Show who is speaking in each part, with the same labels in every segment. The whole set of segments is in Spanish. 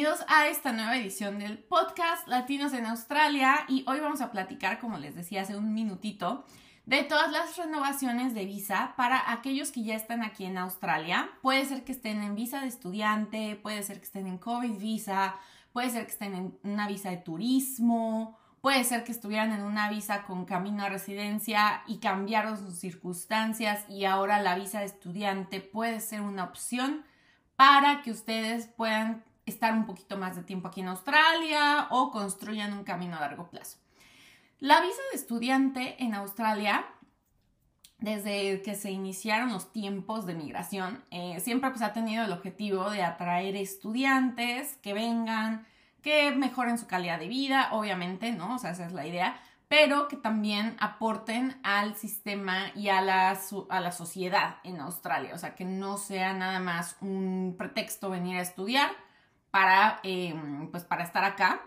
Speaker 1: bienvenidos a esta nueva edición del podcast Latinos en Australia y hoy vamos a platicar, como les decía hace un minutito, de todas las renovaciones de visa para aquellos que ya están aquí en Australia. Puede ser que estén en visa de estudiante, puede ser que estén en COVID visa, puede ser que estén en una visa de turismo, puede ser que estuvieran en una visa con camino a residencia y cambiaron sus circunstancias y ahora la visa de estudiante puede ser una opción para que ustedes puedan estar un poquito más de tiempo aquí en Australia o construyan un camino a largo plazo. La visa de estudiante en Australia, desde que se iniciaron los tiempos de migración, eh, siempre pues, ha tenido el objetivo de atraer estudiantes que vengan, que mejoren su calidad de vida, obviamente, ¿no? O sea, esa es la idea, pero que también aporten al sistema y a la, a la sociedad en Australia. O sea, que no sea nada más un pretexto venir a estudiar para, em, pues para estar acá.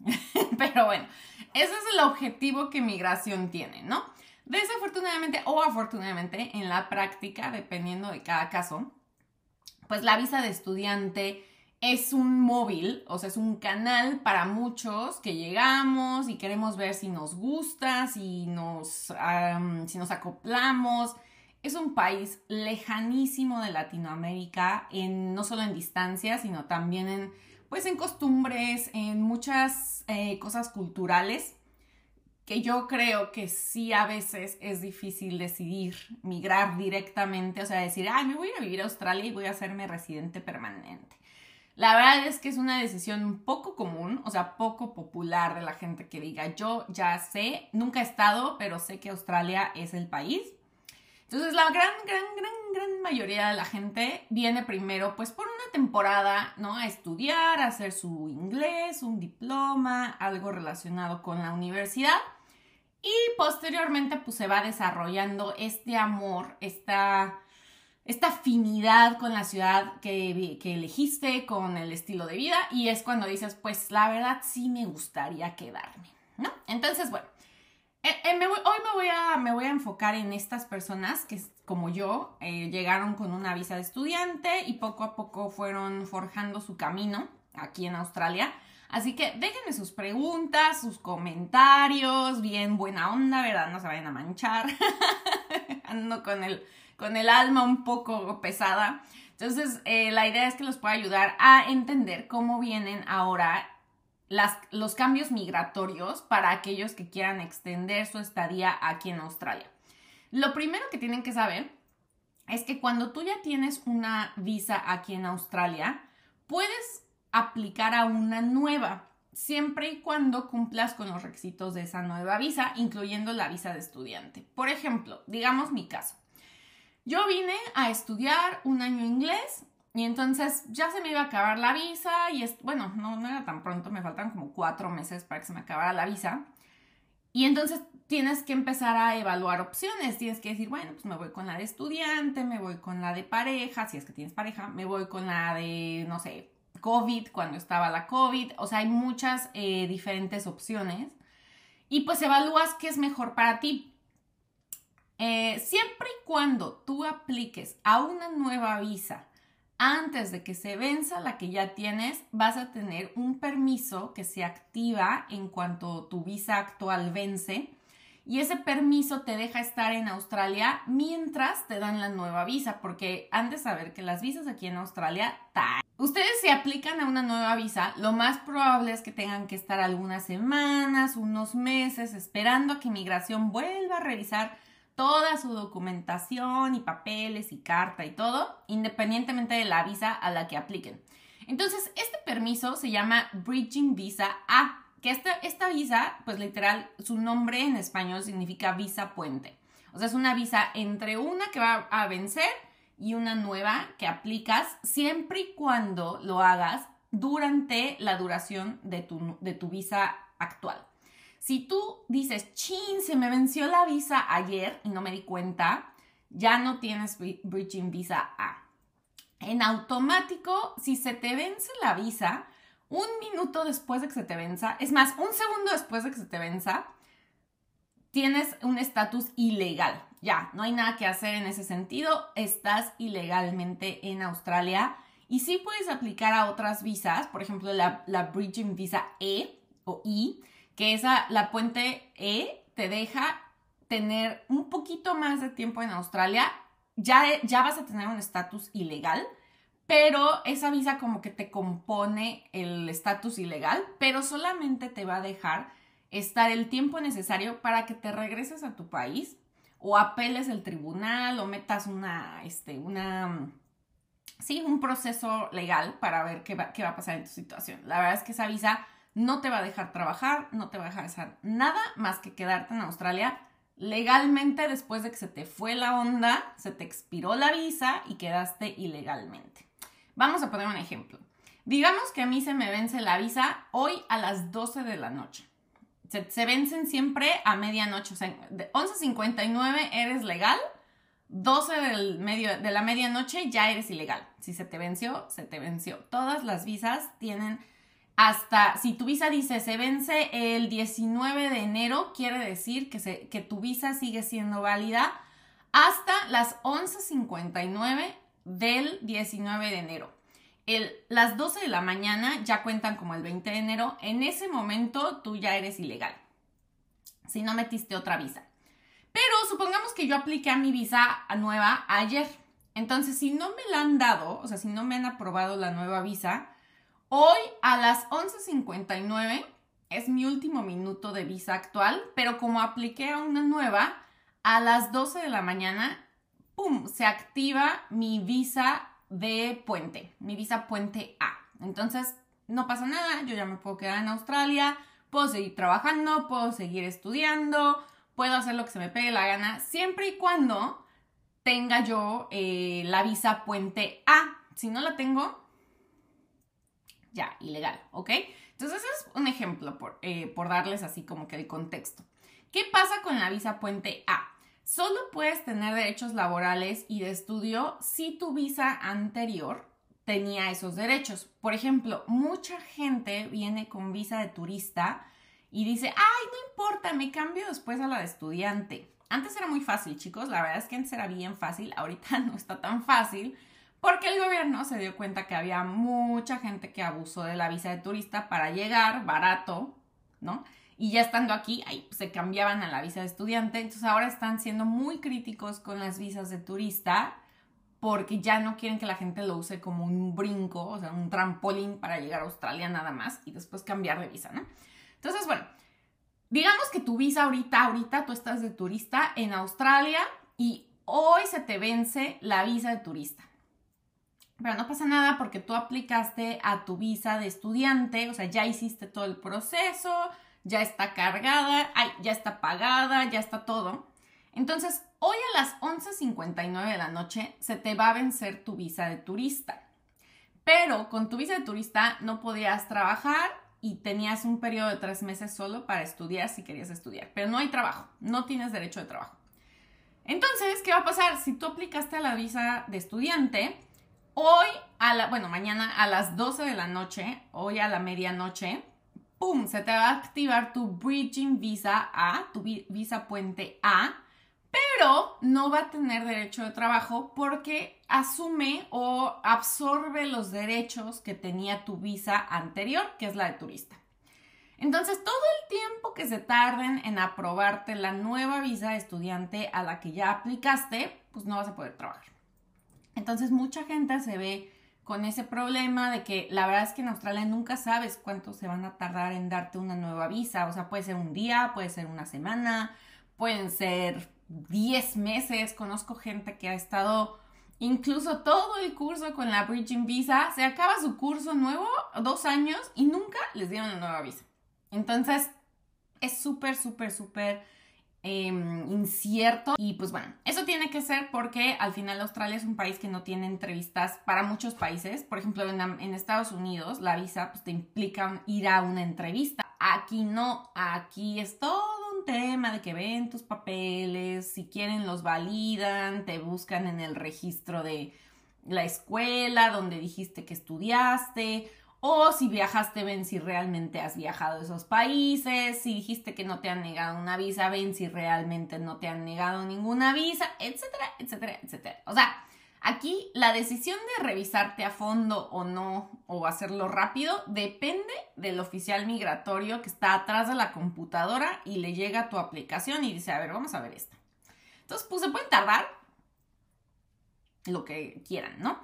Speaker 1: pero bueno, ese es el objetivo que migración tiene, ¿no? Desafortunadamente o afortunadamente, en la práctica, dependiendo de cada caso, pues la visa de estudiante es un móvil, o sea, es un canal para muchos que llegamos y queremos ver si nos gusta, si nos, si nos acoplamos. Es un país lejanísimo de Latinoamérica, no solo en distancia, sino también en, pues, en costumbres, en muchas eh, cosas culturales que yo creo que sí a veces es difícil decidir migrar directamente, o sea, decir, ay, me voy a vivir a Australia y voy a hacerme residente permanente. La verdad es que es una decisión poco común, o sea, poco popular de la gente que diga, yo ya sé, nunca he estado, pero sé que Australia es el país. Entonces, la gran, gran, gran, gran mayoría de la gente viene primero, pues, por una temporada, ¿no? A estudiar, a hacer su inglés, un diploma, algo relacionado con la universidad. Y posteriormente, pues, se va desarrollando este amor, esta esta afinidad con la ciudad que, elegiste, con el estilo de vida, y es cuando dices, pues la verdad sí me gustaría quedarme, ¿no? Entonces, bueno, eh, eh, hoy me voy, a, enfocar en estas personas que, como yo, eh, llegaron con una visa de estudiante y poco a poco fueron forjando su camino aquí en Australia. Así que déjenme sus preguntas, sus comentarios, bien buena onda, ¿verdad? No se vayan a manchar. Ando con el con el alma un poco pesada. Entonces, la idea es que los pueda ayudar a entender cómo vienen ahora los cambios migratorios para aquellos que quieran extender su estadía aquí en Australia. Lo primero que tienen que saber es que cuando tú ya tienes una visa aquí en Australia, puedes aplicar a una nueva, siempre y cuando cumplas con los requisitos de esa nueva visa, incluyendo la visa de estudiante. Por ejemplo, digamos mi caso. Yo vine a estudiar un año inglés y entonces ya se me iba a acabar la visa y es, bueno, no, era tan pronto, me faltan como cuatro meses para que se me acabara la visa. Y entonces tienes que empezar a evaluar opciones. Tienes que decir, bueno, pues me voy con la de estudiante, me voy con la de pareja, si es que tienes pareja, me voy con la de, no sé, COVID, cuando estaba la COVID. O sea, hay muchas eh, diferentes opciones. Y pues evalúas qué es mejor para ti. Eh, siempre y cuando tú apliques a una nueva visa antes de que se venza la que ya tienes, vas a tener un permiso que se activa en cuanto tu visa actual vence. Y ese permiso te deja estar en Australia mientras te dan la nueva visa, porque antes de saber que las visas aquí en Australia, ustedes se aplican a una nueva visa, lo más probable es que tengan que estar algunas semanas, unos meses, esperando a que inmigración vuelva a revisar toda su documentación y papeles y carta y todo, independientemente de la visa a la que apliquen. Entonces, este permiso se llama Bridging Visa A, que esta, esta visa, pues literal, su nombre en español significa visa puente. O sea, es una visa entre una que va a vencer y una nueva que aplicas siempre y cuando lo hagas durante la duración de tu, de tu visa actual. Si tú dices, chin, se me venció la visa ayer y no me di cuenta, ya no tienes Bridging Visa A. En automático, si se te vence la visa, un minuto después de que se te venza, es más, un segundo después de que se te venza, tienes un estatus ilegal. Ya, no hay nada que hacer en ese sentido, estás ilegalmente en Australia Y sí puedes aplicar a otras visas, por ejemplo, la, la Bridging Visa E o I, que esa, la puente E te deja tener un poquito más de tiempo en Australia. Ya, ya vas a tener un estatus ilegal, pero esa visa como que te compone el estatus ilegal, pero solamente te va a dejar estar el tiempo necesario para que te regreses a tu país o apeles el tribunal o metas una, este, una, sí, un proceso legal para ver qué va, qué va a pasar en tu situación. La verdad es que esa visa no te va a dejar trabajar, no te va a dejar hacer nada más que quedarte en Australia legalmente después de que se te fue la onda, se te expiró la visa y quedaste ilegalmente. Vamos a poner un ejemplo. Digamos que a mí se me vence la visa hoy a las 12 de la noche se, vencen siempre a medianoche. O sea, de 11.59 eres legal, 12 del medio, de la medianoche ya eres ilegal. Si se te venció, se te venció. Todas las visas tienen hasta, si tu visa dice se vence el 19 de enero, quiere decir que, tu visa sigue siendo válida hasta las 11.59 del 19 de enero las 12 de la mañana ya cuentan como el 20 de enero. En ese momento tú ya eres ilegal. Si no metiste otra visa. Pero supongamos que yo apliqué a mi visa nueva ayer. Entonces, si no me la han dado, o sea, si no me han aprobado la nueva visa, hoy a las 11.59 es mi último minuto de visa actual, pero como apliqué a una nueva, a las 12 de la mañana, ¡pum!, se activa mi visa de puente, mi visa puente A. Entonces, no pasa nada, yo ya me puedo quedar en Australia, puedo seguir trabajando, puedo seguir estudiando, puedo hacer lo que se me pegue la gana, siempre y cuando tenga yo eh, la visa puente A. Si no la tengo, ya, ilegal, ¿ok? Entonces, es un ejemplo por, eh, por darles así como que el contexto. ¿Qué pasa con la visa puente A? Solo puedes tener derechos laborales y de estudio si tu visa anterior tenía esos derechos. Por ejemplo, mucha gente viene con visa de turista y dice, ay, no importa, me cambio después a la de estudiante. Antes era muy fácil, chicos, la verdad es que antes era bien fácil, ahorita no está tan fácil porque el gobierno se dio cuenta que había mucha gente que abusó de la visa de turista para llegar barato, ¿no? y ya estando aquí, ahí se cambiaban a la visa de estudiante. Entonces ahora están siendo muy críticos con las visas de turista porque ya no quieren que la gente lo use como un brinco, o sea, un trampolín para llegar a Australia nada más y después cambiar de visa, ¿no? Entonces, bueno, digamos que tu visa ahorita, ahorita tú estás de turista en Australia y hoy se te vence la visa de turista. Pero no pasa nada porque tú aplicaste a tu visa de estudiante, o sea, ya hiciste todo el proceso, ya está cargada, ya está pagada, ya está todo. Entonces, hoy a las 11.59 de la noche se te va a vencer tu visa de turista. Pero con tu visa de turista no podías trabajar y tenías un periodo de tres meses solo para estudiar si querías estudiar. Pero no hay trabajo, no tienes derecho de trabajo. Entonces, ¿qué va a pasar? Si tú aplicaste a la visa de estudiante, hoy a la, bueno, mañana a las 12 de la noche, hoy a la medianoche, ¡pum! Se te va a activar tu Bridging Visa A, tu visa puente A, pero no va a tener derecho de trabajo porque asume o absorbe los derechos que tenía tu visa anterior, que es la de turista. Entonces, todo el tiempo que se tarden en aprobarte la nueva visa de estudiante a la que ya aplicaste, pues no vas a poder trabajar. Entonces, mucha gente se ve con ese problema de que la verdad es que en Australia nunca sabes cuánto se van a tardar en darte una nueva visa. O sea, puede ser un día, puede ser una semana, pueden ser 10 meses. Conozco gente que ha estado incluso todo el curso con la Bridging Visa. Se acaba su curso nuevo, dos años, y nunca les dieron la nueva visa. Entonces, es súper, súper, súper Em, incierto. Y pues bueno, eso tiene que ser porque al final Australia es un país que no tiene entrevistas para muchos países. Por ejemplo, en, Estados Unidos la visa pues, te implica ir a una entrevista. Aquí no, aquí es todo un tema de que ven tus papeles, si quieren los validan, te buscan en el registro de la escuela donde dijiste que estudiaste o si viajaste, ven si realmente has viajado a esos países. Si dijiste que no te han negado una visa, ven si realmente no te han negado ninguna visa, etcétera, etcétera, etcétera. O sea, Aquí la decisión de revisarte a fondo o no, o hacerlo rápido, depende del oficial migratorio que está atrás de la computadora y le llega tu aplicación y dice, a ver, vamos a ver esta. Entonces, pues se pueden tardar lo que quieran, ¿no?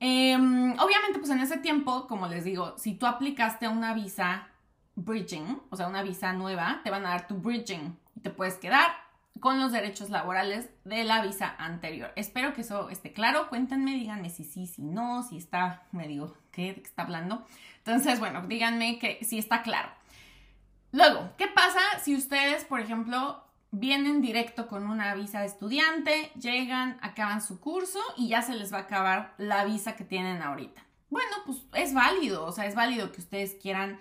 Speaker 1: Em, obviamente, pues en ese tiempo, como les digo, si tú aplicaste una visa bridging, o sea, una visa nueva, te van a dar tu bridging y te puedes quedar con los derechos laborales de la visa anterior. Espero que eso esté claro. Cuéntenme, díganme si sí, si no, si está, me digo, ¿qué? ¿De qué está hablando? Entonces, bueno, díganme que si está claro. Luego, ¿qué pasa si ustedes, por ejemplo, vienen directo con una visa de estudiante, llegan, acaban su curso y ya se les va a acabar la visa que tienen ahorita? Bueno, pues es válido, o sea, es válido que ustedes quieran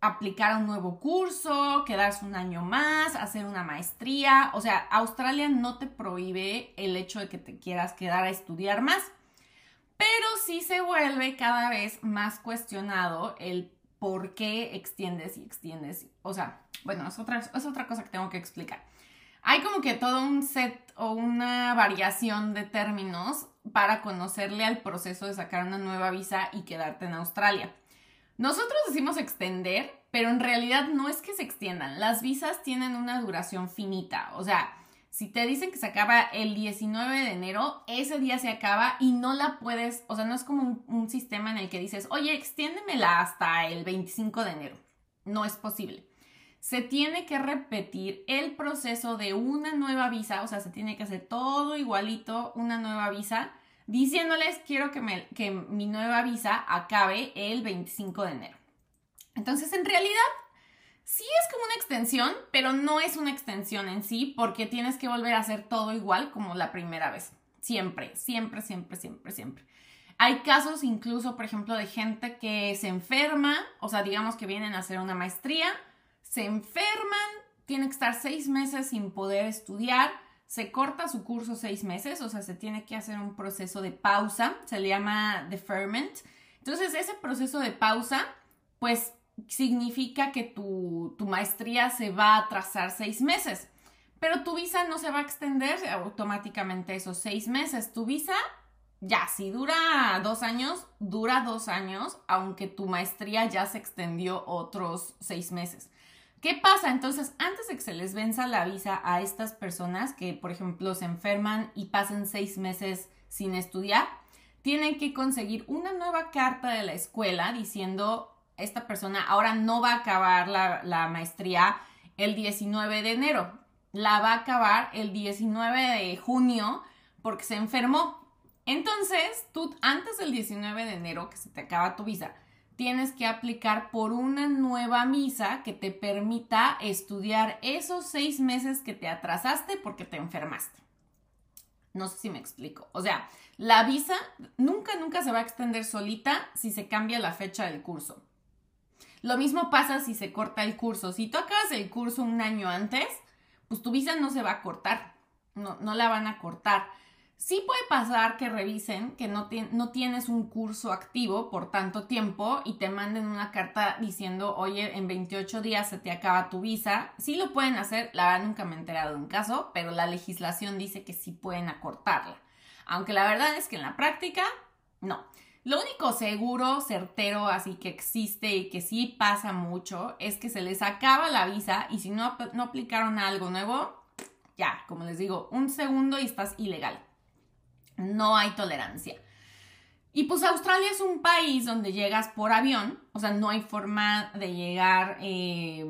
Speaker 1: aplicar a un nuevo curso, quedarse un año más, hacer una maestría. O sea, Australia no te prohíbe el hecho de que te quieras quedar a estudiar más, pero sí se vuelve cada vez más cuestionado el por qué extiendes y extiendes. O sea, bueno, es otra, es otra cosa que tengo que explicar. Hay como que todo un set o una variación de términos para conocerle al proceso de sacar una nueva visa y quedarte en Australia. Nosotros decimos extender, pero en realidad no es que se extiendan. Las visas tienen una duración finita. O sea, si te dicen que se acaba el 19 de enero, ese día se acaba y no la puedes, o sea, no es como un, sistema en el que dices, oye, extiéndemela hasta el 25 de enero. No es posible. Se tiene que repetir el proceso de una nueva visa, o sea, se tiene que hacer todo igualito, una nueva visa diciéndoles quiero que, me, que mi nueva visa acabe el 25 de enero. Entonces, en realidad, sí es como una extensión, pero no es una extensión en sí porque tienes que volver a hacer todo igual como la primera vez. Siempre, siempre, siempre, siempre, siempre. Hay casos incluso, por ejemplo, de gente que se enferma, o sea, digamos que vienen a hacer una maestría, se enferman, tienen que estar seis meses sin poder estudiar se corta su curso seis meses, o sea, se tiene que hacer un proceso de pausa, se le llama deferment. Entonces, ese proceso de pausa, pues significa que tu, tu maestría se va a atrasar seis meses, pero tu visa no se va a extender automáticamente esos seis meses. Tu visa, ya, si dura dos años, dura dos años, aunque tu maestría ya se extendió otros seis meses. ¿Qué pasa? Entonces, antes de que se les venza la visa a estas personas que, por ejemplo, se enferman y pasen seis meses sin estudiar, tienen que conseguir una nueva carta de la escuela diciendo, esta persona ahora no va a acabar la, maestría el 19 de enero, la va a acabar el 19 de junio porque se enfermó. Entonces, tú antes del 19 de enero, que se te acaba tu visa, tienes que aplicar por una nueva misa que te permita estudiar esos seis meses que te atrasaste porque te enfermaste. No sé si me explico. O sea, la visa nunca, nunca se va a extender solita si se cambia la fecha del curso. Lo mismo pasa si se corta el curso. Si tú acabas el curso un año antes, pues tu visa no se va a cortar. No, no la van a cortar. Sí puede pasar que revisen que no, no, tienes un curso activo por tanto tiempo y te manden una carta diciendo, oye, en 28 días se te acaba tu visa. Sí lo pueden hacer, la verdad nunca me he enterado de un caso, pero la legislación dice que sí pueden acortarla. Aunque la verdad es que en la práctica, no. Lo único seguro, certero, así que existe y que sí pasa mucho, es que se les acaba la visa y si no, no aplicaron algo nuevo, ya, como les digo, un segundo y estás ilegal no hay tolerancia. Y pues Australia es un país donde llegas por avión, o sea, no hay forma de llegar eh,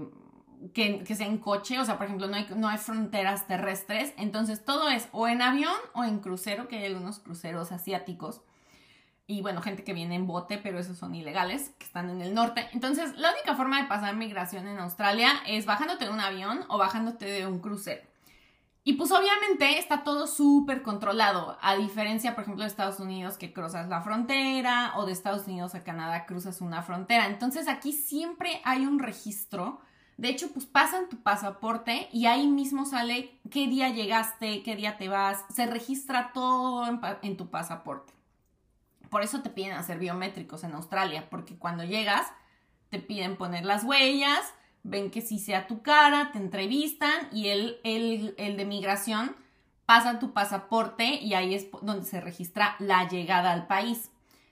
Speaker 1: que, sea en coche, o sea, por ejemplo, no hay, no hay fronteras terrestres, entonces todo es o en avión o en crucero, que hay algunos cruceros asiáticos. Y bueno, gente que viene en bote, pero esos son ilegales, que están en el norte. Entonces, la única forma de pasar migración en Australia es bajándote de un avión o bajándote de un crucero. Y pues obviamente está todo súper controlado, a diferencia, por ejemplo, de Estados Unidos que cruzas la frontera o de Estados Unidos a Canadá cruzas una frontera. Entonces aquí siempre hay un registro. De hecho, pues pasan tu pasaporte y ahí mismo sale qué día llegaste, qué día te vas. Se registra todo en, en tu pasaporte. Por eso te piden hacer biométricos en Australia, porque cuando llegas te piden poner las huellas ven que sí sea tu cara, te entrevistan y el, el, el de migración pasa tu pasaporte y ahí es donde se registra la llegada al país.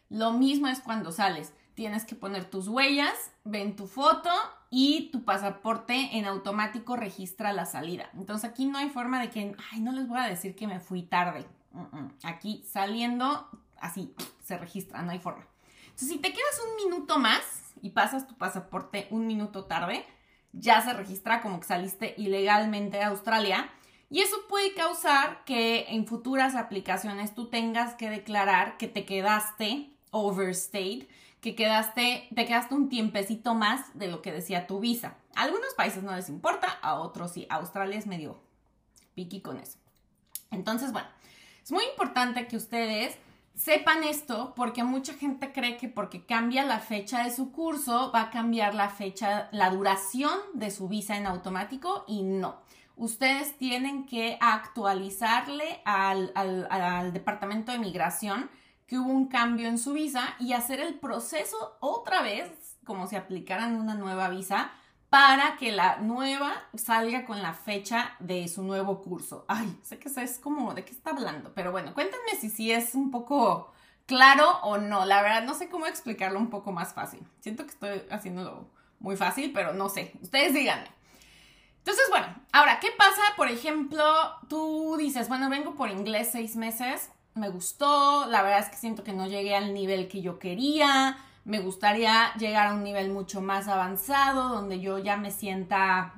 Speaker 1: Lo mismo es cuando sales. Tienes que poner tus huellas, ven tu foto y tu pasaporte en automático registra la salida. Entonces aquí no hay forma de que, ay, no les voy a decir que me fui tarde. Aquí saliendo, así se registra, no hay forma. Entonces si te quedas un minuto más y pasas tu pasaporte un minuto tarde, ya se registra como que saliste ilegalmente a Australia y eso puede causar que en futuras aplicaciones tú tengas que declarar que te quedaste overstayed, que quedaste, te quedaste un tiempecito más de lo que decía tu visa. A algunos países no les importa, a otros sí. Australia es medio piqui con eso. Entonces, bueno, es muy importante que ustedes sepan esto porque mucha gente cree que porque cambia la fecha de su curso va a cambiar la fecha, la duración de su visa en automático y no. Ustedes tienen que actualizarle al, Departamento de Migración que hubo un cambio en su visa y hacer el proceso otra vez, como si aplicaran una nueva visa, para que la nueva salga con la fecha de su nuevo curso. Ay, sé que es como, ¿de qué está hablando? Pero bueno, cuéntenme si sí es un poco claro o no. La verdad, no sé cómo explicarlo un poco más fácil. Siento que estoy haciéndolo muy fácil, pero no sé. Ustedes díganme. Entonces, bueno, ahora, ¿qué pasa? Por ejemplo, tú dices, bueno, vengo por inglés seis meses, me gustó, la verdad es que siento que no llegué al nivel que yo quería, me gustaría llegar a un nivel mucho más avanzado, donde yo ya me sienta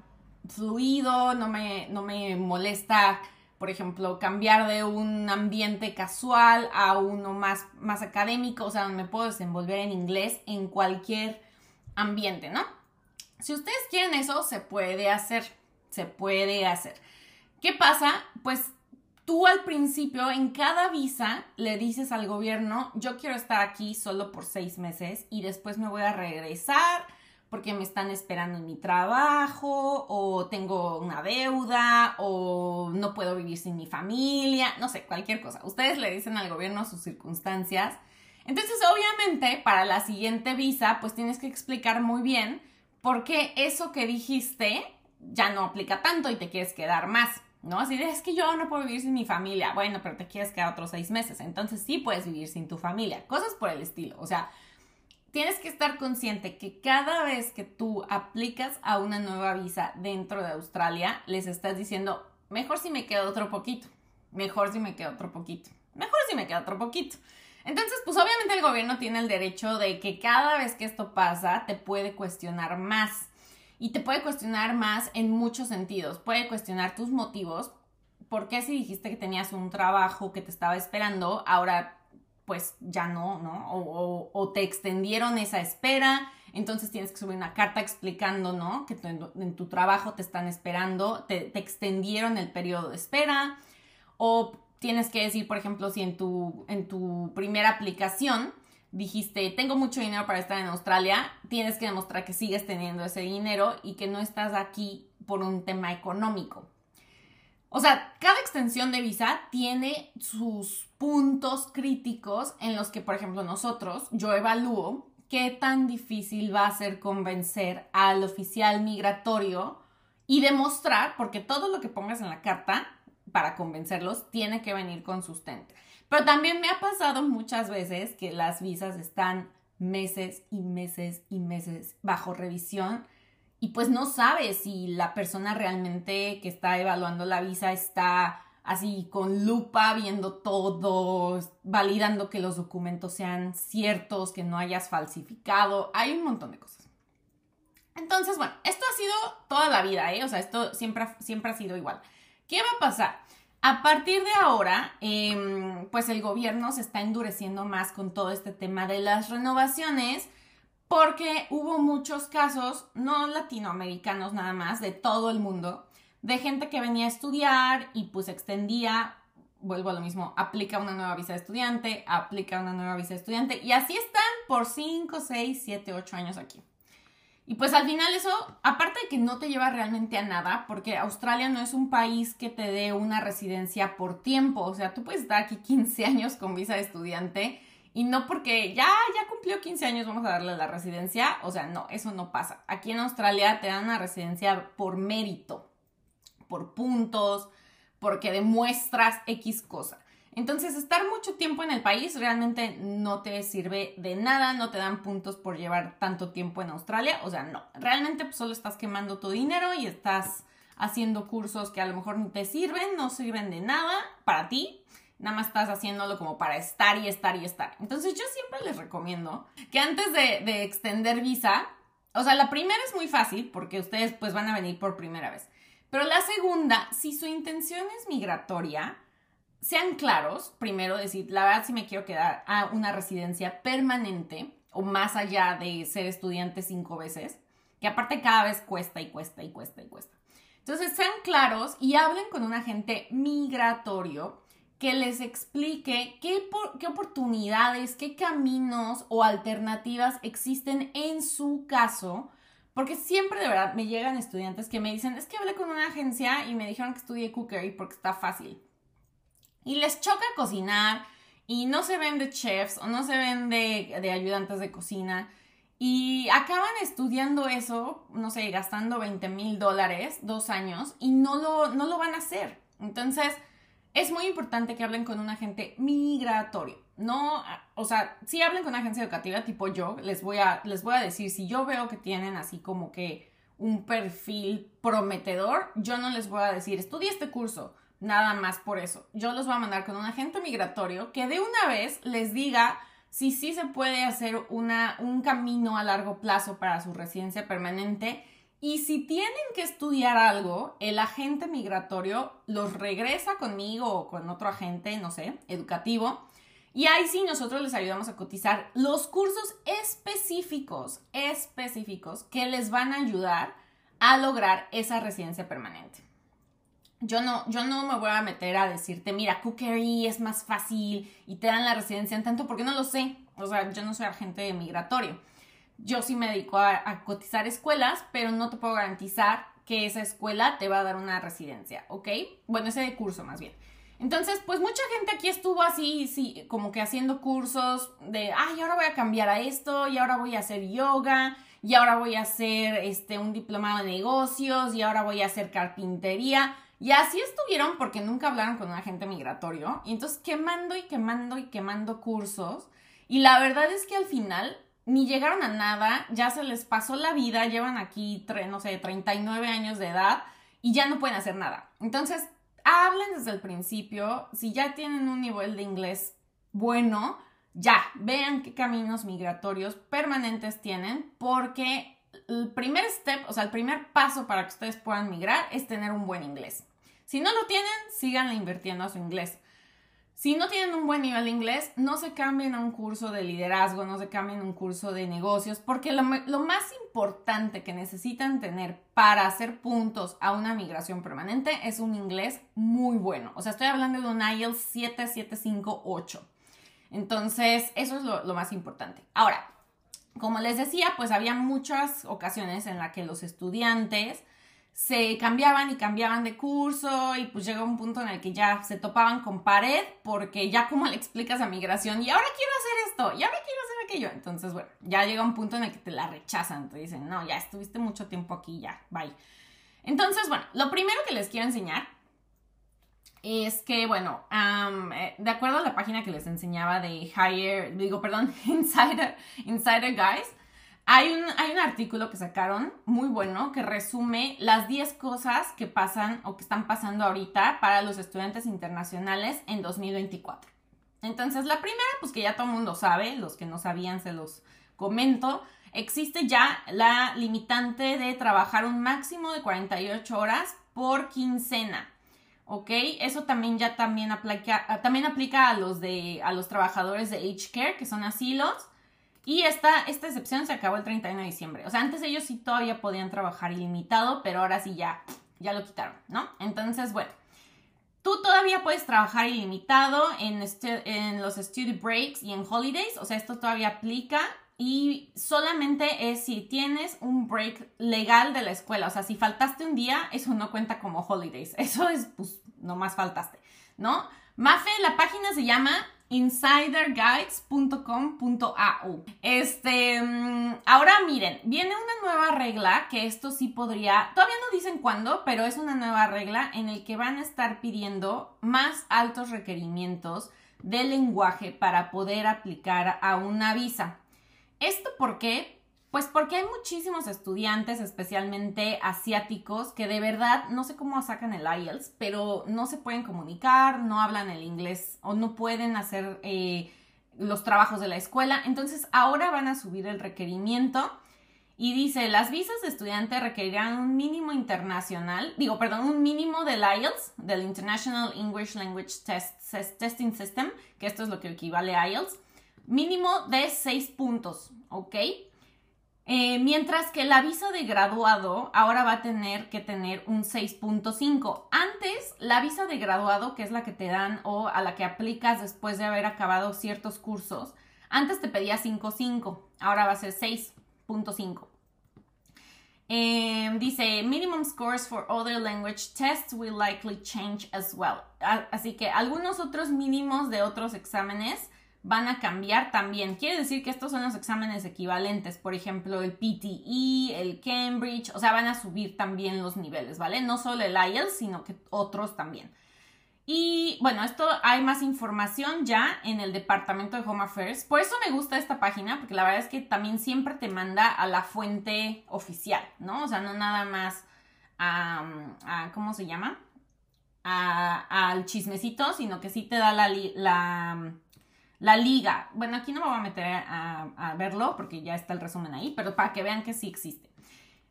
Speaker 1: fluido, no me, no me molesta, por ejemplo, cambiar de un ambiente casual a uno más, más académico, o sea, donde me puedo desenvolver en inglés en cualquier ambiente, ¿no? Si ustedes quieren eso, se puede hacer se puede hacer. ¿Qué pasa? Pues tú al principio en cada visa le dices al gobierno, yo quiero estar aquí solo por seis meses y después me voy a regresar porque me están esperando en mi trabajo o tengo una deuda o no puedo vivir sin mi familia, no sé, cualquier cosa. Ustedes le dicen al gobierno sus circunstancias. Entonces, obviamente, para la siguiente visa, pues tienes que explicar muy bien por qué eso que dijiste ya no aplica tanto y te quieres quedar más, ¿no? Así de, es que yo no puedo vivir sin mi familia, bueno, pero te quieres quedar otros seis meses, entonces sí puedes vivir sin tu familia, cosas por el estilo, o sea, tienes que estar consciente que cada vez que tú aplicas a una nueva visa dentro de Australia, les estás diciendo, mejor si me quedo otro poquito, mejor si me quedo otro poquito, mejor si me quedo otro poquito. Entonces, pues obviamente el gobierno tiene el derecho de que cada vez que esto pasa, te puede cuestionar más y te puede cuestionar más en muchos sentidos. Puede cuestionar tus motivos. ¿Por qué si dijiste que tenías un trabajo que te estaba esperando, ahora pues ya no, ¿no? O, te extendieron esa espera, entonces tienes que subir una carta explicando, ¿no? Que en tu trabajo te están esperando, te, te extendieron el periodo de espera, o tienes que decir, por ejemplo, si en tu, en tu primera aplicación dijiste, tengo mucho dinero para estar en Australia, tienes que demostrar que sigues teniendo ese dinero y que no estás aquí por un tema económico. O sea, cada extensión de visa tiene sus puntos críticos en los que, por ejemplo, nosotros, yo evalúo qué tan difícil va a ser convencer al oficial migratorio y demostrar, porque todo lo que pongas en la carta para convencerlos tiene que venir con sustento. Pero también me ha pasado muchas veces que las visas están meses y meses y meses bajo revisión y pues no sabes si la persona realmente que está evaluando la visa está así con lupa viendo todo, validando que los documentos sean ciertos, que no hayas falsificado, hay un montón de cosas. Entonces, bueno, esto ha sido toda la vida, ¿eh? O sea, esto siempre, siempre ha sido igual. ¿Qué va a pasar? A partir de ahora, em, pues el gobierno se está endureciendo más con todo este tema de las renovaciones porque hubo muchos casos, no latinoamericanos nada más, de todo el mundo, de gente que venía a estudiar y pues extendía, vuelvo a lo mismo, aplica una nueva visa de estudiante, aplica una nueva visa de estudiante y así están por 5, 6, 7, 8 años aquí. Y pues al final eso, aparte de que no te lleva realmente a nada, porque Australia no es un país que te dé una residencia por tiempo, o sea, tú puedes estar aquí 15 años con visa de estudiante y no porque ya, ya cumplió 15 años vamos a darle la residencia, o sea, no, eso no pasa. Aquí en Australia te dan una residencia por mérito, por puntos, porque demuestras X cosa. Entonces, estar mucho tiempo en el país realmente no te sirve de nada, no te dan puntos por llevar tanto tiempo en Australia, o sea, no, realmente pues, solo estás quemando tu dinero y estás haciendo cursos que a lo mejor ni te sirven, no sirven de nada para ti, nada más estás haciéndolo como para estar y estar y estar. Entonces yo siempre les recomiendo que antes de, de extender visa, o sea, la primera es muy fácil porque ustedes pues van a venir por primera vez, pero la segunda, si su intención es migratoria, sean claros, primero decir, la verdad si me quiero quedar a una residencia permanente o más allá de ser estudiante cinco veces, que aparte cada vez cuesta y cuesta y cuesta y cuesta. Entonces sean claros y hablen con un agente migratorio que les explique qué, qué oportunidades, qué caminos o alternativas existen en su caso porque siempre de verdad me llegan estudiantes que me dicen, es que hablé con una agencia y me dijeron que estudie cookery porque está fácil y les choca cocinar y no se ven de chefs o no se ven de, ayudantes de cocina y acaban estudiando eso, no sé, gastando 20 mil dólares dos años y no lo, no lo van a hacer. Entonces, es muy importante que hablen con un agente migratorio. No, o sea, si hablen con una agencia educativa tipo yo, les voy a, les voy a decir, si yo veo que tienen así como que un perfil prometedor, yo no les voy a decir, estudie este curso Nada más por eso. Yo los voy a mandar con un agente migratorio que de una vez les diga si sí se puede hacer una, un camino a largo plazo para su residencia permanente y si tienen que estudiar algo, el agente migratorio los regresa conmigo o con otro agente, no sé, educativo. Y ahí sí nosotros les ayudamos a cotizar los cursos específicos, específicos que les van a ayudar a lograr esa residencia permanente yo no, yo no me voy a meter a decirte, mira, cookery es más fácil y te dan la residencia en tanto, porque no lo sé. O sea, yo no soy agente migratorio. Yo sí me dedico a, cotizar escuelas, pero no te puedo garantizar que esa escuela te va a dar una residencia, ¿ok? Bueno, ese curso más bien. Entonces, pues mucha gente aquí estuvo así, sí, como que haciendo cursos de, ay, ahora voy a cambiar a esto, y ahora voy a hacer yoga, y ahora voy a hacer este, un diplomado de negocios, y ahora voy a hacer carpintería. Y así estuvieron porque nunca hablaron con un agente migratorio. Y entonces quemando y quemando y quemando cursos. Y la verdad es que al final ni llegaron a nada, ya se les pasó la vida, llevan aquí, no sé, 39 años de edad y ya no pueden hacer nada. Entonces, hablen desde el principio, si ya tienen un nivel de inglés bueno, ya, vean qué caminos migratorios permanentes tienen, porque el primer step, o sea, el primer paso para que ustedes puedan migrar es tener un buen inglés. Si no lo tienen, síganle invirtiendo a su inglés. Si no tienen un buen nivel de inglés, no se cambien a un curso de liderazgo, no se cambien a un curso de negocios, porque lo, más importante que necesitan tener para hacer puntos a una migración permanente es un inglés muy bueno. O sea, estoy hablando de un IELTS 7758. Entonces, eso es lo más importante. Ahora, como les decía, pues había muchas ocasiones en las que los estudiantes se cambiaban y cambiaban de curso y pues llega un punto en el que ya se topaban con pared porque ya como le explicas a migración y ahora quiero hacer esto y ahora quiero hacer aquello. Entonces, bueno, ya llega un punto en el que te la rechazan, te dicen, no, ya estuviste mucho tiempo aquí, ya, bye. Entonces, bueno, lo primero que les quiero enseñar es que, bueno, eh, de acuerdo a la página que les enseñaba de Hire, digo, perdón, Insider, Insider Guys, hay un, hay un artículo que sacaron muy bueno que resume las 10 cosas que pasan o que están pasando ahorita para los estudiantes internacionales en 2024. Entonces, la primera, pues que ya todo el mundo sabe, los que no sabían se los comento, existe ya la limitante de trabajar un máximo de 48 horas por quincena. ¿Ok? Eso también ya también aplica, también aplica a los, de, a los trabajadores de Age Care, que son asilos. Y esta, esta excepción se acabó el 31 de diciembre. O sea, antes ellos sí todavía podían trabajar ilimitado, pero ahora sí ya, ya lo quitaron, ¿no? Entonces, bueno, tú todavía puedes trabajar ilimitado en, este, en los study breaks y en holidays. O sea, esto todavía aplica. Y solamente es si tienes un break legal de la escuela. O sea, si faltaste un día, eso no cuenta como holidays. Eso es, pues, nomás faltaste, ¿no? Mafe, la página se llama insiderguides.com.au. Este, mm, ahora miren, viene una nueva regla que esto sí podría, todavía no dicen cuándo, pero es una nueva regla en el que van a estar pidiendo más altos requerimientos de lenguaje para poder aplicar a una visa. ¿Esto por qué? Pues porque hay muchísimos estudiantes, especialmente asiáticos, que de verdad no sé cómo sacan el IELTS, pero no se pueden comunicar, no hablan el inglés o no pueden hacer eh, los trabajos de la escuela. Entonces ahora van a subir el requerimiento y dice, las visas de estudiante requerirán un mínimo internacional, digo, perdón, un mínimo del IELTS, del International English Language Test, Testing System, que esto es lo que equivale a IELTS, mínimo de 6 puntos, ¿ok? Eh, mientras que la visa de graduado ahora va a tener que tener un 6.5. Antes, la visa de graduado, que es la que te dan o a la que aplicas después de haber acabado ciertos cursos, antes te pedía 5.5, ahora va a ser 6.5. Em, dice, minimum scores for other language tests will likely change as well. Así que algunos otros mínimos de otros exámenes van a cambiar también. Quiere decir que estos son los exámenes equivalentes, por ejemplo, el PTE, el Cambridge, o sea, van a subir también los niveles, ¿vale? No solo el IELTS, sino que otros también. Y bueno, esto hay más información ya en el departamento de Home Affairs. Por eso me gusta esta página, porque la verdad es que también siempre te manda a la fuente oficial, ¿no? O sea, no nada más a, ¿cómo se llama? al chismecito, sino que sí te da la la liga, bueno, aquí no me voy a meter a, verlo porque ya está el resumen ahí, pero para que vean que sí existe.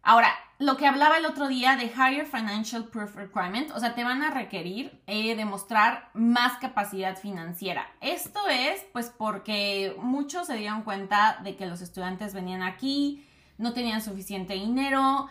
Speaker 1: Ahora, lo que hablaba el otro día de Higher Financial Proof Requirement, o sea, te van a requerir eh, demostrar más capacidad financiera. Esto es, pues, porque muchos se dieron cuenta de que los estudiantes venían aquí, no tenían suficiente dinero,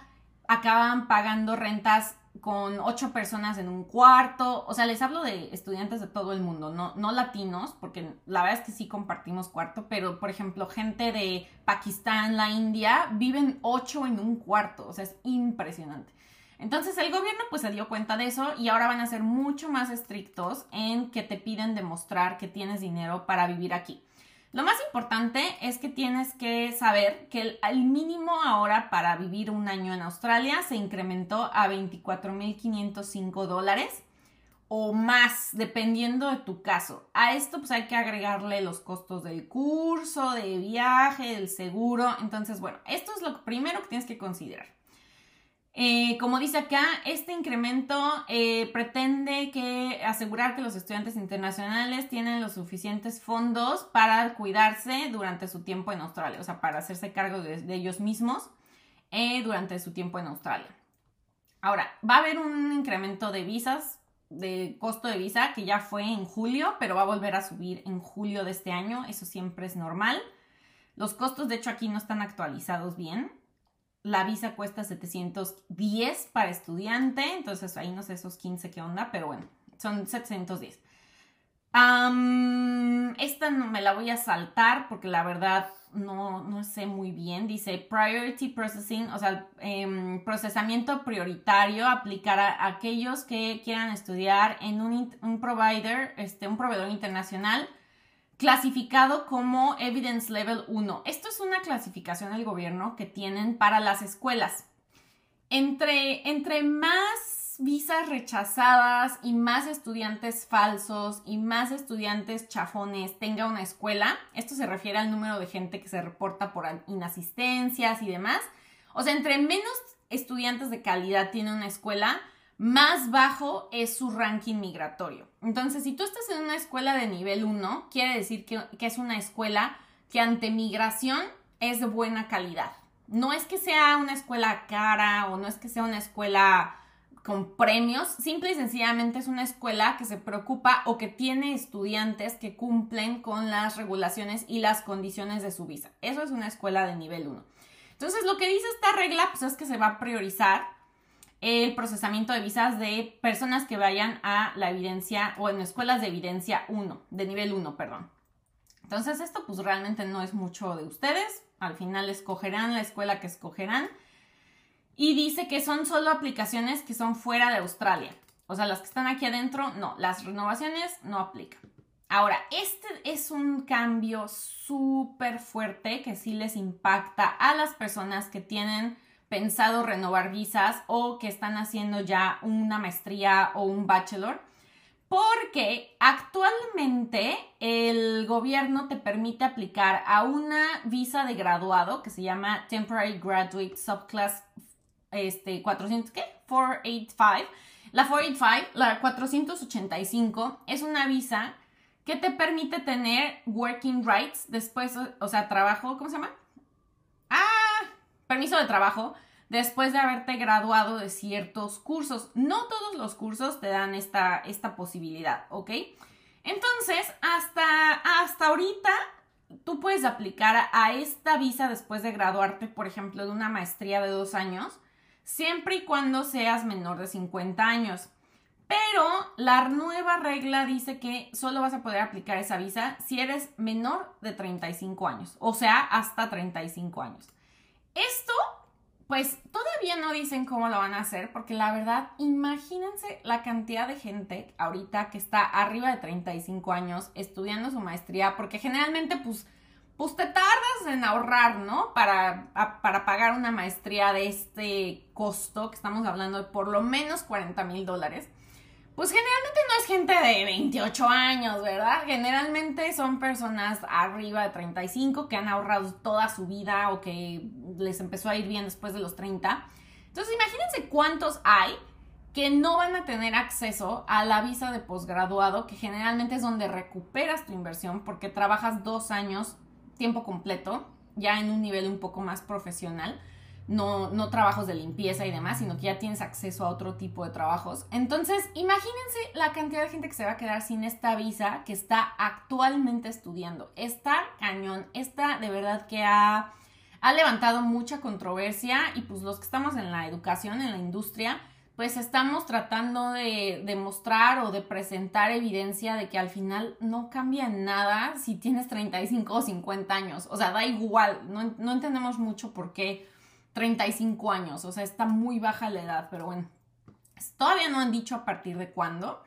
Speaker 1: acaban pagando rentas con ocho personas en un cuarto. O sea, les hablo de estudiantes de todo el mundo, no, no latinos, porque la verdad es que sí compartimos cuarto, pero por ejemplo, gente de Pakistán, la India, viven ocho en un cuarto. O sea, es impresionante. Entonces el gobierno pues se dio cuenta de eso y ahora van a ser mucho más estrictos en que te piden demostrar que tienes dinero para vivir aquí. Lo más importante es que tienes que saber que el, mínimo ahora para vivir un año en Australia se incrementó a 24.505 dólares o más, dependiendo de tu caso. A esto pues hay que agregarle los costos del curso, de viaje, del seguro. Entonces, bueno, esto es lo primero que tienes que considerar. Eh, como dice acá, este incremento eh, pretende asegurar que los estudiantes internacionales tienen los suficientes fondos para cuidarse durante su tiempo en Australia, o sea, para hacerse cargo de, ellos mismos eh, durante su tiempo en Australia. Ahora, va a haber un incremento de visas, de costo de visa, que ya fue en julio, pero va a volver a subir en julio de este año, eso siempre es normal. Los costos, de hecho, aquí no están actualizados bien. La visa cuesta 710 para estudiante, entonces ahí no sé esos 15 qué onda, pero bueno, son 710. esta no me la voy a saltar porque la verdad no, no sé muy bien. Dice Priority Processing, o sea, em, procesamiento prioritario, aplicar a, aquellos que quieran estudiar en un, un provider, este, un proveedor internacional clasificado como Evidence Level 1. Esto es una clasificación del gobierno que tienen para las escuelas. Entre, entre más visas rechazadas y más estudiantes falsos y más estudiantes chafones tenga una escuela, esto se refiere al número de gente que se reporta por inasistencias y demás. O sea, entre menos estudiantes de calidad tiene una escuela, más bajo es su ranking migratorio. Entonces, si tú estás en una escuela de nivel 1, quiere decir que, es una escuela que ante migración es de buena calidad. No es que sea una escuela cara o no es que sea una escuela con premios, simple y sencillamente es una escuela que se preocupa o que tiene estudiantes que cumplen con las regulaciones y las condiciones de su visa. Eso es una escuela de nivel 1. Entonces, lo que dice esta regla pues, es que se va a priorizar el procesamiento de visas de personas que vayan a la evidencia o en escuelas de evidencia 1, de nivel 1, perdón. Entonces esto pues realmente no es mucho de ustedes, al final escogerán la escuela que escogerán y dice que son solo aplicaciones que son fuera de Australia. O sea, las que están aquí adentro, no, las renovaciones no aplican. Ahora, este es un cambio súper fuerte que sí les impacta a las personas que tienen pensado renovar visas o que están haciendo ya una maestría o un bachelor, porque actualmente el gobierno te permite aplicar a una visa de graduado que se llama Temporary Graduate Subclass este, 400, ¿qué? 485. La 485, la 485 es una visa que te permite tener working rights después, o sea, trabajo, ¿cómo se llama? Permiso de trabajo después de haberte graduado de ciertos cursos. No todos los cursos te dan esta, esta posibilidad, ¿ok? Entonces, hasta, hasta ahorita, tú puedes aplicar a esta visa después de graduarte, por ejemplo, de una maestría de dos años, siempre y cuando seas menor de 50 años. Pero la nueva regla dice que solo vas a poder aplicar esa visa si eres menor de 35 años, o sea, hasta 35 años. Esto, pues todavía no dicen cómo lo van a hacer, porque la verdad, imagínense la cantidad de gente ahorita que está arriba de 35 años estudiando su maestría, porque generalmente, pues, pues te tardas en ahorrar, ¿no? Para, para pagar una maestría de este costo, que estamos hablando de por lo menos 40 mil dólares pues generalmente no es gente de 28 años, ¿verdad? Generalmente son personas arriba de 35 que han ahorrado toda su vida o que les empezó a ir bien después de los 30. Entonces imagínense cuántos hay que no van a tener acceso a la visa de posgraduado, que generalmente es donde recuperas tu inversión porque trabajas dos años tiempo completo, ya en un nivel un poco más profesional no, no trabajos de limpieza y demás, sino que ya tienes acceso a otro tipo de trabajos. Entonces, imagínense la cantidad de gente que se va a quedar sin esta visa que está actualmente estudiando. Está cañón, está de verdad que ha, ha levantado mucha controversia y pues los que estamos en la educación, en la industria, pues estamos tratando de demostrar o de presentar evidencia de que al final no cambia nada si tienes 35 o 50 años. O sea, da igual, no, no entendemos mucho por qué 35 años, o sea, está muy baja la edad, pero bueno, todavía no han dicho a partir de cuándo.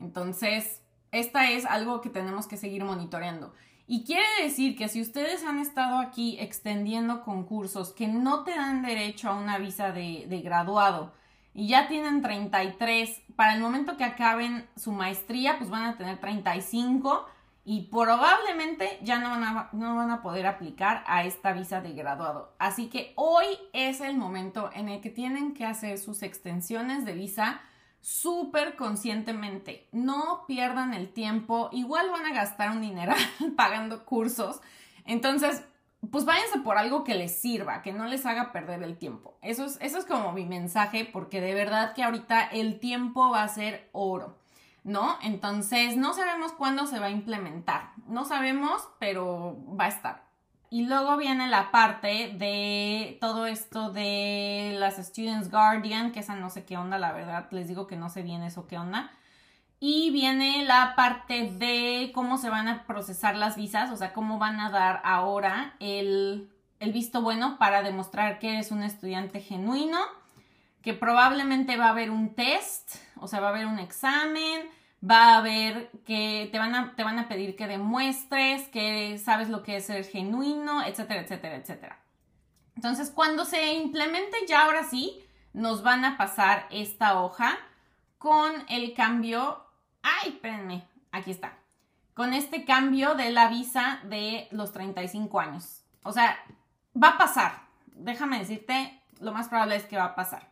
Speaker 1: Entonces, esta es algo que tenemos que seguir monitoreando. Y quiere decir que si ustedes han estado aquí extendiendo concursos que no te dan derecho a una visa de, graduado y ya tienen 33, para el momento que acaben su maestría, pues van a tener 35 y probablemente ya no van, a, no van a poder aplicar a esta visa de graduado. Así que hoy es el momento en el que tienen que hacer sus extensiones de visa súper conscientemente. No pierdan el tiempo. Igual van a gastar un dinero pagando cursos. Entonces, pues váyanse por algo que les sirva, que no les haga perder el tiempo. Eso es, eso es como mi mensaje, porque de verdad que ahorita el tiempo va a ser oro. ¿No? Entonces, no sabemos cuándo se va a implementar. No sabemos, pero va a estar. Y luego viene la parte de todo esto de las Students Guardian, que esa no sé qué onda, la verdad, les digo que no sé bien eso qué onda. Y viene la parte de cómo se van a procesar las visas, o sea, cómo van a dar ahora el, el visto bueno para demostrar que eres un estudiante genuino, que probablemente va a haber un test, o sea, va a haber un examen, va a haber que te van a, te van a pedir que demuestres que sabes lo que es ser genuino, etcétera, etcétera, etcétera. Entonces, cuando se implemente ya ahora sí, nos van a pasar esta hoja con el cambio, ay, espérenme, aquí está, con este cambio de la visa de los 35 años. O sea, va a pasar, déjame decirte, lo más probable es que va a pasar.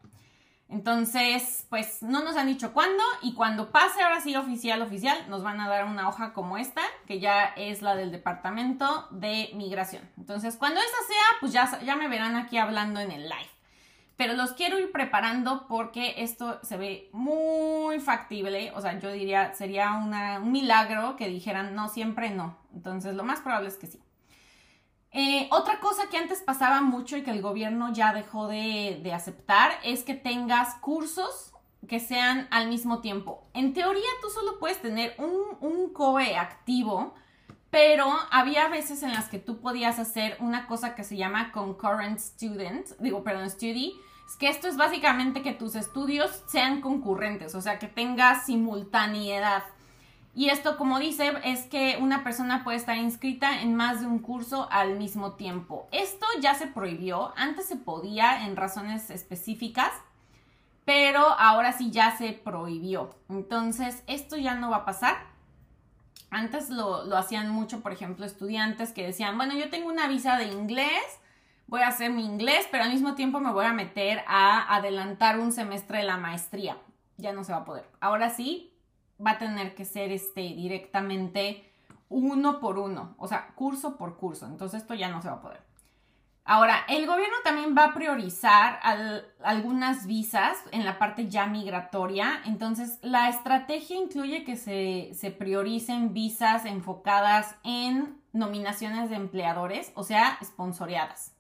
Speaker 1: Entonces, pues no nos han dicho cuándo y cuando pase ahora sí oficial, oficial, nos van a dar una hoja como esta, que ya es la del Departamento de Migración. Entonces, cuando esa sea, pues ya, ya me verán aquí hablando en el live. Pero los quiero ir preparando porque esto se ve muy factible. O sea, yo diría, sería un milagro que dijeran no, siempre no. Entonces, lo más probable es que sí. Eh, otra cosa que antes pasaba mucho y que el gobierno ya dejó de, aceptar es que tengas cursos que sean al mismo tiempo. En teoría tú solo puedes tener un, un COE activo, pero había veces en las que tú podías hacer una cosa que se llama concurrent student, digo, perdón, study. Es que esto es básicamente que tus estudios sean concurrentes, o sea, que tengas simultaneidad. Y esto, como dice, es que una persona puede estar inscrita en más de un curso al mismo tiempo. Esto ya se prohibió, antes se podía en razones específicas, pero ahora sí ya se prohibió. Entonces, esto ya no va a pasar. Antes lo, lo hacían mucho, por ejemplo, estudiantes que decían, bueno, yo tengo una visa de inglés, voy a hacer mi inglés, pero al mismo tiempo me voy a meter a adelantar un semestre de la maestría. Ya no se va a poder. Ahora sí, va a tener que ser este directamente uno por uno, o sea, curso por curso. Entonces esto ya no se va a poder. Ahora, el gobierno también va a priorizar algunas visas en la parte ya migratoria. Entonces, la estrategia incluye que se, se prioricen visas enfocadas en nominaciones de empleadores, o sea, sponsoreadas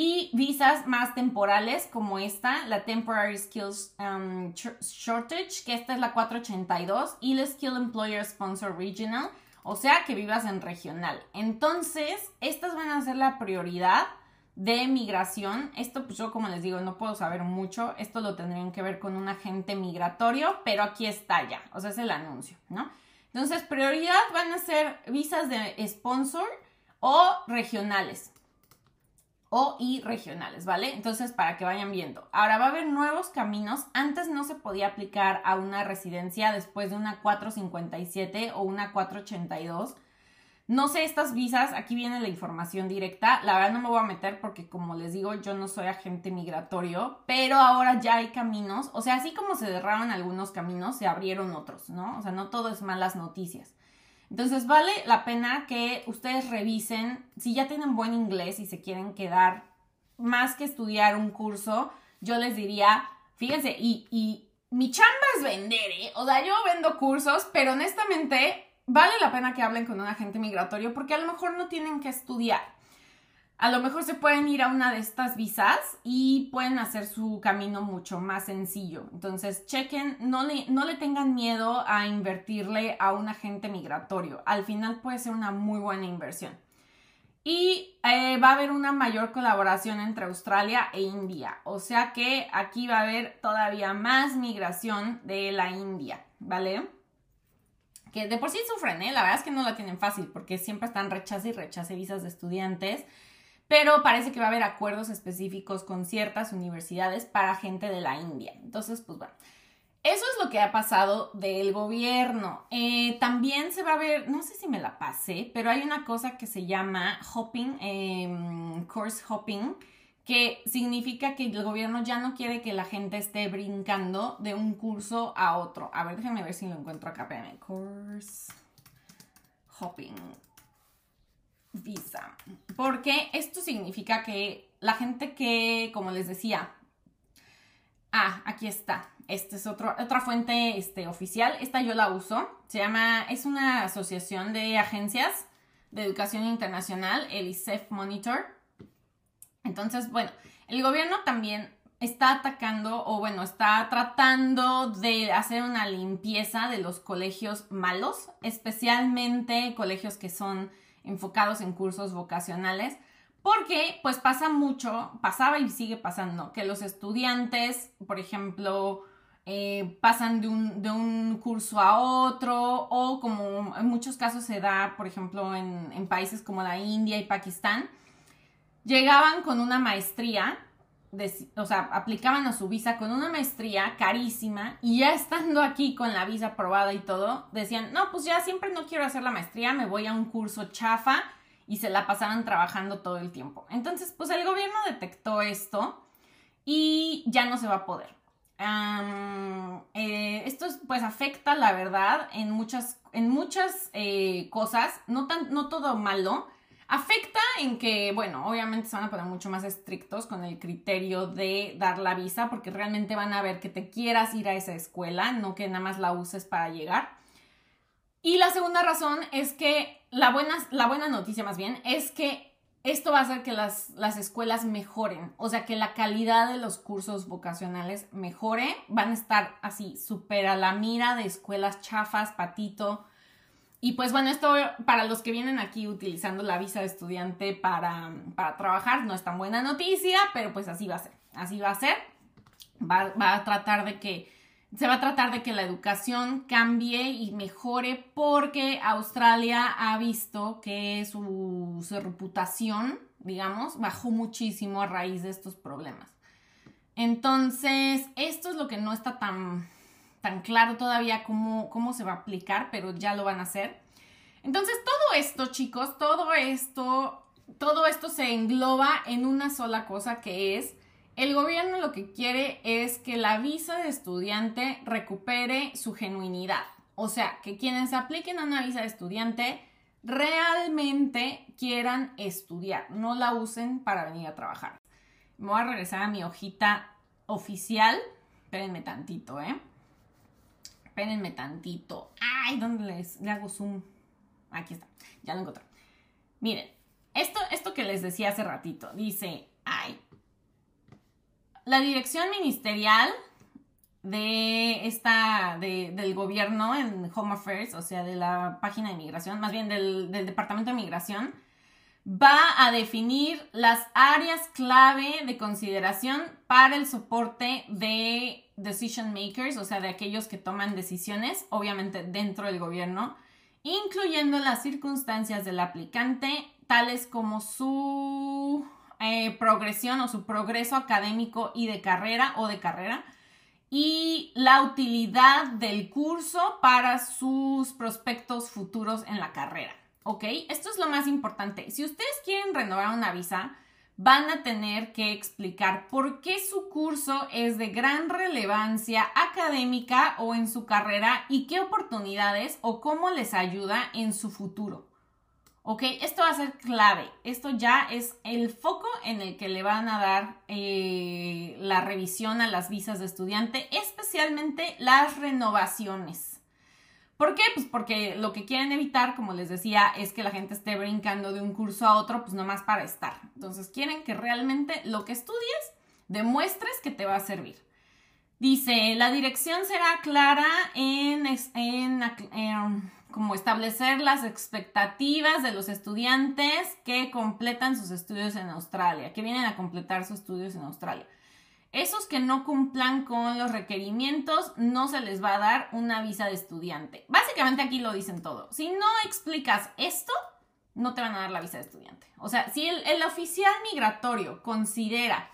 Speaker 1: y visas más temporales como esta, la Temporary Skills um, Shortage, que esta es la 482, y la Skill Employer Sponsor Regional, o sea que vivas en regional. Entonces, estas van a ser la prioridad de migración. Esto, pues yo como les digo, no puedo saber mucho. Esto lo tendrían que ver con un agente migratorio, pero aquí está ya, o sea, es el anuncio, ¿no? Entonces, prioridad van a ser visas de sponsor o regionales o y regionales, ¿vale? Entonces, para que vayan viendo. Ahora va a haber nuevos caminos. Antes no se podía aplicar a una residencia después de una 457 o una 482. No sé estas visas, aquí viene la información directa. La verdad no me voy a meter porque como les digo, yo no soy agente migratorio, pero ahora ya hay caminos. O sea, así como se cerraron algunos caminos, se abrieron otros, ¿no? O sea, no todo es malas noticias. Entonces vale la pena que ustedes revisen, si ya tienen buen inglés y se quieren quedar más que estudiar un curso, yo les diría, fíjense, y, y mi chamba es vender, ¿eh? O sea, yo vendo cursos, pero honestamente vale la pena que hablen con un agente migratorio porque a lo mejor no tienen que estudiar a lo mejor se pueden ir a una de estas visas y pueden hacer su camino mucho más sencillo. Entonces, chequen, no le, no le tengan miedo a invertirle a un agente migratorio. Al final puede ser una muy buena inversión. Y eh, va a haber una mayor colaboración entre Australia e India. O sea que aquí va a haber todavía más migración de la India, ¿vale? Que de por sí sufren, ¿eh? La verdad es que no la tienen fácil porque siempre están rechace y rechace visas de estudiantes pero parece que va a haber acuerdos específicos con ciertas universidades para gente de la India. Entonces, pues bueno. Eso es lo que ha pasado del gobierno. Eh, también se va a ver, no sé si me la pasé, pero hay una cosa que se llama hopping, em, course hopping, que significa que el gobierno ya no quiere que la gente esté brincando de un curso a otro. A ver, déjenme ver si lo encuentro acá. Espérame. Course hopping visa. Porque esto significa que la gente que, como les decía, ah, aquí está. Esta es otra fuente este, oficial. Esta yo la uso. Se llama, es una asociación de agencias de educación internacional, el ISEF Monitor. Entonces, bueno, el gobierno también está atacando o bueno, está tratando de hacer una limpieza de los colegios malos, especialmente colegios que son enfocados en cursos vocacionales, porque pues pasa mucho, pasaba y sigue pasando, que los estudiantes, por ejemplo, eh, pasan de un, de un, curso a otro o como en muchos casos se da, por ejemplo, en, en países como la India y Pakistán, llegaban con una maestría o sea, aplicaban a su visa con una maestría carísima y ya estando aquí con la visa aprobada y todo, decían, no, pues ya siempre no quiero hacer la maestría, me voy a un curso chafa y se la pasaban trabajando todo el tiempo. Entonces, pues el gobierno detectó esto y ya no se va a poder. Eh, esto pues afecta, la verdad, en muchas, en muchas eh, cosas, no, tan, no todo malo, Afecta en que, bueno, obviamente se van a poner mucho más estrictos con el criterio de dar la visa, porque realmente van a ver que te quieras ir a esa escuela, no que nada más la uses para llegar. Y la segunda razón es que la buena, la buena noticia más bien es que esto va a hacer que las, las escuelas mejoren, o sea, que la calidad de los cursos vocacionales mejore, van a estar así súper a la mira de escuelas chafas, patito, y pues bueno, esto para los que vienen aquí utilizando la visa de estudiante para, trabajar no es tan buena noticia, pero pues así va a ser. Así va a ser. Va, a tratar de que se va a tratar de que la educación cambie y mejore porque Australia ha visto que su, reputación, digamos, bajó muchísimo a raíz de estos problemas. Entonces, esto es lo que no está tan, tan claro todavía cómo, cómo se va a aplicar, pero ya lo van a hacer. Entonces, todo esto, chicos, todo esto, todo esto se engloba en una sola cosa que es el gobierno lo que quiere es que la visa de estudiante recupere su genuinidad. O sea, que quienes apliquen a una visa de estudiante realmente quieran estudiar, no la usen para venir a trabajar. Me voy a regresar a mi hojita oficial. Espérenme tantito, ¿eh? Espérenme tantito. Ay, ¿dónde les, le hago zoom? Aquí está, ya lo encontré. Miren, esto, esto que les decía hace ratito, dice, ay, la dirección ministerial de esta, del gobierno en Home Affairs, o sea, de la página de migración, más bien del Departamento de Migración, va a definir las áreas clave de consideración para el soporte de decision makers, o sea, de aquellos que toman decisiones, obviamente dentro del gobierno, incluyendo las circunstancias del aplicante, tales como su eh, progresión o su progreso académico y de carrera o de carrera y la utilidad del curso para sus prospectos futuros en la carrera. ¿Ok? Esto es lo más importante. Si ustedes quieren renovar una visa, van a tener que explicar por qué su curso es de gran relevancia académica o en su carrera y qué oportunidades o cómo les ayuda en su futuro. ¿Ok? Esto va a ser clave. Esto ya es el foco en el que le van a dar eh, la revisión a las visas de estudiante, especialmente las renovaciones. ¿Por qué? Pues porque lo que quieren evitar, como les decía, es que la gente esté brincando de un curso a otro, pues nomás para estar. Entonces quieren que realmente lo que estudies demuestres que te va a servir. Dice, la dirección será clara en, en, en como establecer las expectativas de los estudiantes que completan sus estudios en Australia, que vienen a completar sus estudios en Australia. Esos que no cumplan con los requerimientos no se les va a dar una visa de estudiante. Básicamente aquí lo dicen todo. Si no explicas esto, no te van a dar la visa de estudiante. O sea, si el, oficial migratorio considera,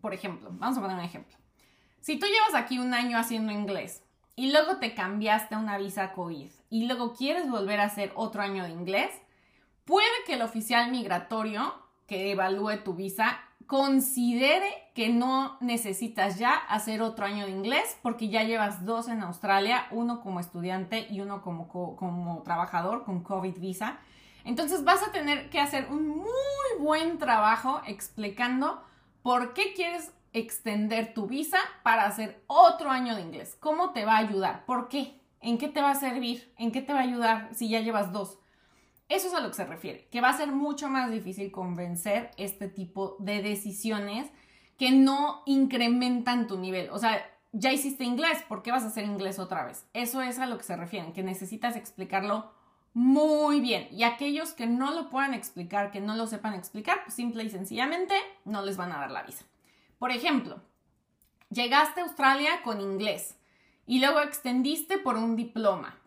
Speaker 1: por ejemplo, vamos a poner un ejemplo. Si tú llevas aquí un año haciendo inglés y luego te cambiaste una visa COVID y luego quieres volver a hacer otro año de inglés, puede que el oficial migratorio que evalúe tu visa considere que no necesitas ya hacer otro año de inglés porque ya llevas dos en Australia, uno como estudiante y uno como, como trabajador con COVID visa. Entonces vas a tener que hacer un muy buen trabajo explicando por qué quieres extender tu visa para hacer otro año de inglés. ¿Cómo te va a ayudar? ¿Por qué? ¿En qué te va a servir? ¿En qué te va a ayudar si ya llevas dos? Eso es a lo que se refiere, que va a ser mucho más difícil convencer este tipo de decisiones que no incrementan tu nivel. O sea, ya hiciste inglés, ¿por qué vas a hacer inglés otra vez? Eso es a lo que se refiere, que necesitas explicarlo muy bien. Y aquellos que no lo puedan explicar, que no lo sepan explicar, pues simple y sencillamente no les van a dar la visa. Por ejemplo, llegaste a Australia con inglés y luego extendiste por un diploma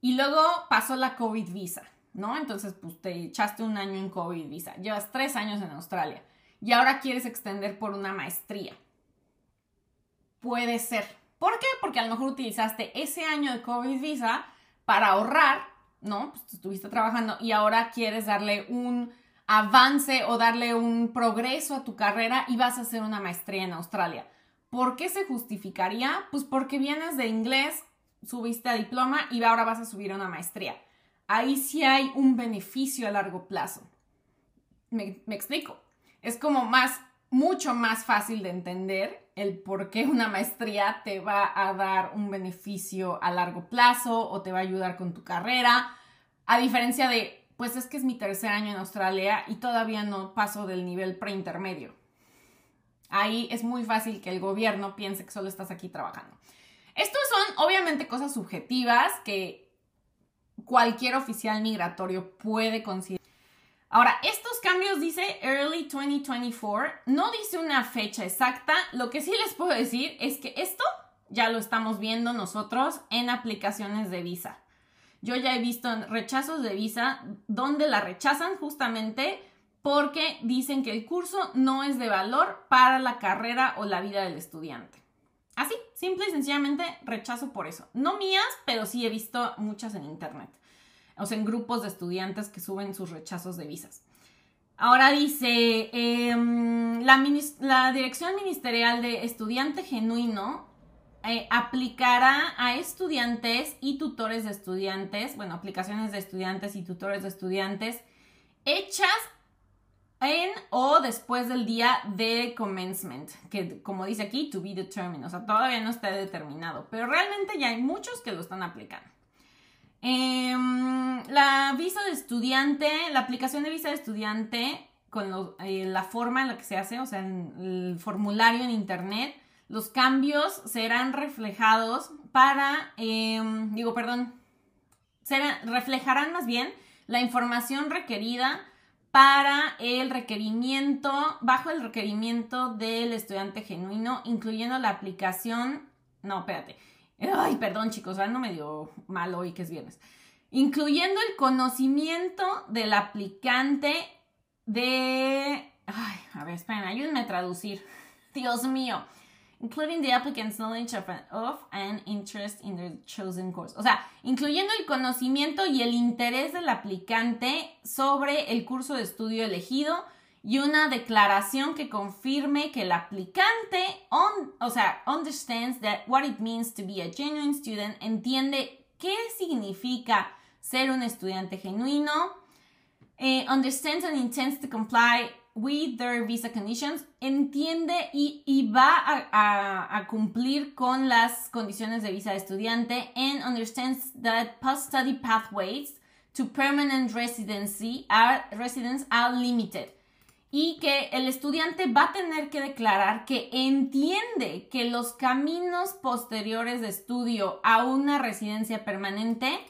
Speaker 1: y luego pasó la COVID visa, ¿no? Entonces, pues te echaste un año en COVID visa, llevas tres años en Australia y ahora quieres extender por una maestría. Puede ser. ¿Por qué? Porque a lo mejor utilizaste ese año de COVID visa para ahorrar, ¿no? Pues estuviste trabajando y ahora quieres darle un avance o darle un progreso a tu carrera y vas a hacer una maestría en Australia. ¿Por qué se justificaría? Pues porque vienes de inglés, subiste a diploma y ahora vas a subir a una maestría. Ahí sí hay un beneficio a largo plazo. Me, explico. Es como más, mucho más fácil de entender el por qué una maestría te va a dar un beneficio a largo plazo o te va a ayudar con tu carrera, a diferencia de pues es que es mi tercer año en Australia y todavía no paso del nivel preintermedio. Ahí es muy fácil que el gobierno piense que solo estás aquí trabajando. Estos son obviamente cosas subjetivas que cualquier oficial migratorio puede considerar. Ahora, estos cambios dice early 2024, no dice una fecha exacta, lo que sí les puedo decir es que esto ya lo estamos viendo nosotros en aplicaciones de visa. Yo ya he visto rechazos de visa donde la rechazan justamente porque dicen que el curso no es de valor para la carrera o la vida del estudiante. Así, simple y sencillamente rechazo por eso. No mías, pero sí he visto muchas en internet. O sea, en grupos de estudiantes que suben sus rechazos de visas. Ahora dice, em, la, Dirección Ministerial de Estudiante Genuino eh, aplicará a estudiantes y tutores de estudiantes, bueno, aplicaciones de estudiantes y tutores de estudiantes hechas en o después del día de commencement, que como dice aquí, to be determined, o sea, todavía no está determinado, pero realmente ya hay muchos que lo están aplicando. Em, la visa de estudiante, la aplicación de visa de estudiante con eh, la forma en la que se hace, o sea, el formulario en internet, los cambios serán reflejados para, em, digo, perdón, reflejarán más bien la información requerida para el requerimiento, bajo el requerimiento del estudiante genuino, incluyendo la aplicación, no, espérate, ay, perdón chicos, ando medio mal hoy que es viernes, incluyendo el conocimiento del aplicante de, ay, a ver, esperen, ayúdenme a traducir, Dios mío, including the applicant's knowledge of, an interest in the chosen course. O sea, incluyendo el conocimiento y el interés del aplicante sobre el curso de estudio elegido y una declaración que confirme que el aplicante, o sea, understands that what it means to be a genuine student, entiende qué significa ser un estudiante genuino, eh, understands and intends to comply with their visa conditions, entiende y, va a, cumplir con las condiciones de visa de estudiante and understands that post-study pathways to permanent residency are, residence are limited. Y que el estudiante va a tener que declarar que entiende que los caminos posteriores de estudio a una residencia permanente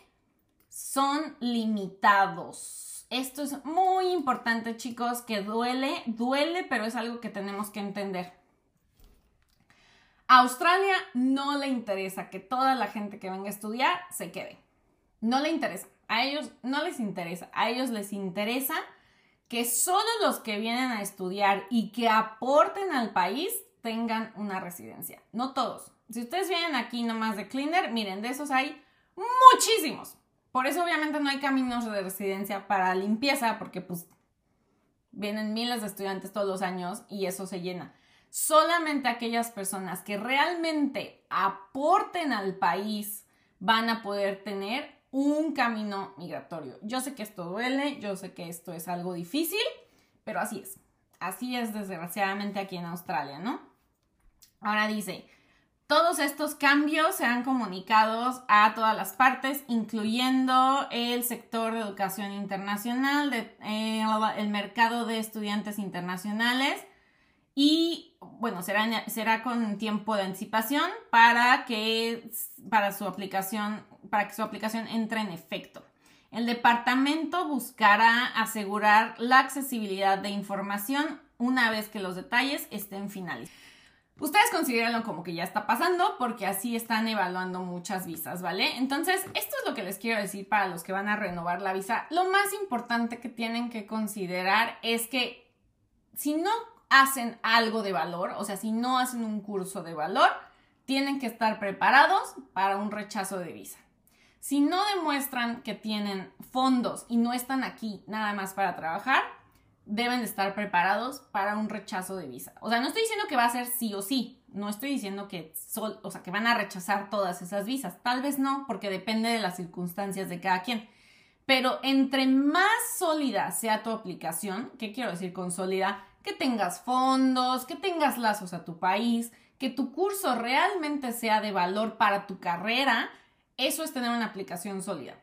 Speaker 1: son limitados. Esto es muy importante, chicos, que duele, duele, pero es algo que tenemos que entender. A Australia no le interesa que toda la gente que venga a estudiar se quede. No le interesa. A ellos no les interesa. A ellos les interesa que solo los que vienen a estudiar y que aporten al país tengan una residencia. No todos. Si ustedes vienen aquí nomás de cleaner, miren, de esos hay muchísimos. Por eso obviamente no hay caminos de residencia para limpieza, porque pues vienen miles de estudiantes todos los años y eso se llena. Solamente aquellas personas que realmente aporten al país van a poder tener un camino migratorio. Yo sé que esto duele, yo sé que esto es algo difícil, pero así es. Así es desgraciadamente aquí en Australia, ¿no? Ahora dice, todos estos cambios serán comunicados a todas las partes, incluyendo el sector de educación internacional, eh, el mercado de estudiantes internacionales y bueno, será, será con tiempo de anticipación para que, para, su aplicación, para que su aplicación entre en efecto. El departamento buscará asegurar la accesibilidad de información una vez que los detalles estén finalizados. Ustedes considérenlo como que ya está pasando porque así están evaluando muchas visas, ¿vale? Entonces, esto es lo que les quiero decir para los que van a renovar la visa. Lo más importante que tienen que considerar es que si no hacen algo de valor, o sea, si no hacen un curso de valor, tienen que estar preparados para un rechazo de visa. Si no demuestran que tienen fondos y no están aquí nada más para trabajar, deben de estar preparados para un rechazo de visa. O sea, no estoy diciendo que va a ser sí o sí, no estoy diciendo que, o sea, que van a rechazar todas esas visas, tal vez no, porque depende de las circunstancias de cada quien. Pero entre más sólida sea tu aplicación, ¿qué quiero decir con sólida? Que tengas fondos, que tengas lazos a tu país, que tu curso realmente sea de valor para tu carrera, eso es tener una aplicación sólida.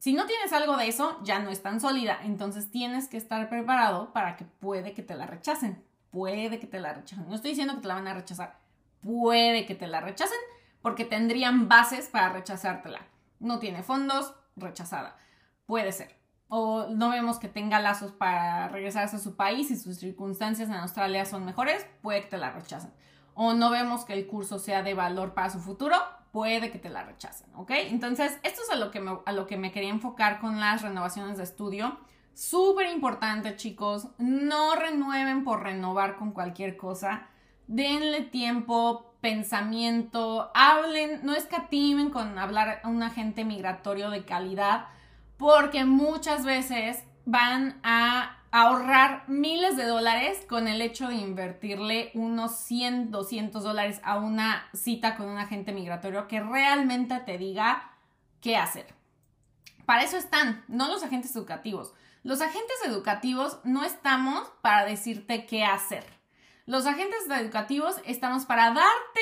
Speaker 1: Si no tienes algo de eso, ya no es tan sólida. Entonces tienes que estar preparado para que puede que te la rechacen. Puede que te la rechacen. No estoy diciendo que te la van a rechazar. Puede que te la rechacen porque tendrían bases para rechazártela. No tiene fondos, rechazada. Puede ser. o no vemos que tenga lazos para regresarse a su país y sus circunstancias en Australia son mejores, puede que te la rechacen. O no vemos que el curso sea de valor para su futuro, puede que te la rechacen, ¿ok? Entonces, esto es a lo que me, a lo que me quería enfocar con las renovaciones de estudio. Súper importante, chicos, no renueven por renovar con cualquier cosa. Denle tiempo, pensamiento, hablen, no escatimen con hablar a un agente migratorio de calidad, porque muchas veces van a ahorrar miles de dólares con el hecho de invertirle unos 100, 200 dólares a una cita con un agente migratorio que realmente te diga qué hacer. Para eso están, no los agentes educativos. Los agentes educativos no estamos para decirte qué hacer. Los agentes educativos estamos para darte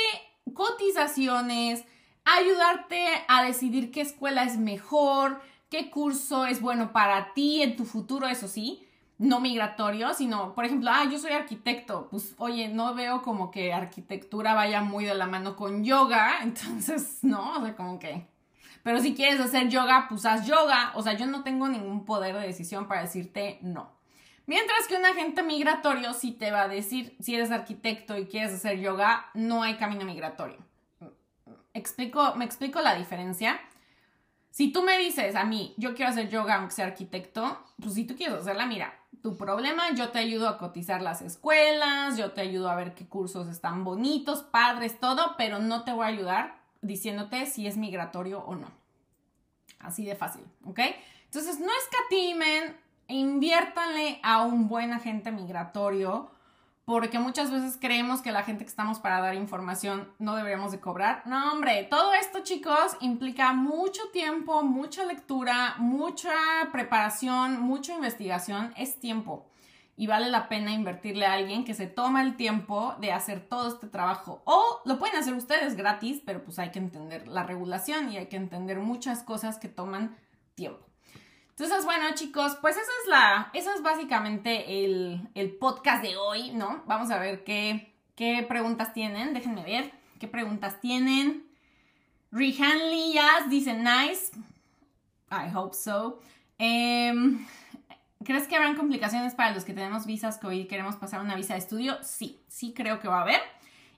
Speaker 1: cotizaciones, ayudarte a decidir qué escuela es mejor, qué curso es bueno para ti en tu futuro, eso sí, no migratorio, sino, por ejemplo, ah, yo soy arquitecto, pues oye, no veo como que arquitectura vaya muy de la mano con yoga, entonces, no, o sea, como que... Pero si quieres hacer yoga, pues haz yoga, o sea, yo no tengo ningún poder de decisión para decirte no. Mientras que un agente migratorio sí te va a decir, si eres arquitecto y quieres hacer yoga, no hay camino migratorio. ¿Explico, ¿Me explico la diferencia? Si tú me dices a mí, yo quiero hacer yoga aunque sea arquitecto, pues si tú quieres hacerla, mira, tu problema, yo te ayudo a cotizar las escuelas, yo te ayudo a ver qué cursos están bonitos, padres, todo, pero no te voy a ayudar diciéndote si es migratorio o no. Así de fácil, ¿ok? Entonces, no escatimen, inviértanle a un buen agente migratorio porque muchas veces creemos que la gente que estamos para dar información no deberíamos de cobrar. No, hombre, todo esto, chicos, implica mucho tiempo, mucha lectura, mucha preparación, mucha investigación. Es tiempo. Y vale la pena invertirle a alguien que se toma el tiempo de hacer todo este trabajo. O lo pueden hacer ustedes gratis, pero pues hay que entender la regulación y hay que entender muchas cosas que toman tiempo. Entonces, bueno, chicos, pues esa es la, eso es básicamente el, el podcast de hoy, ¿no? Vamos a ver qué, qué preguntas tienen. Déjenme ver qué preguntas tienen. Rihanli Yas dice nice. I hope so. Em, ¿Crees que habrán complicaciones para los que tenemos visas que hoy queremos pasar una visa de estudio? Sí, sí creo que va a haber.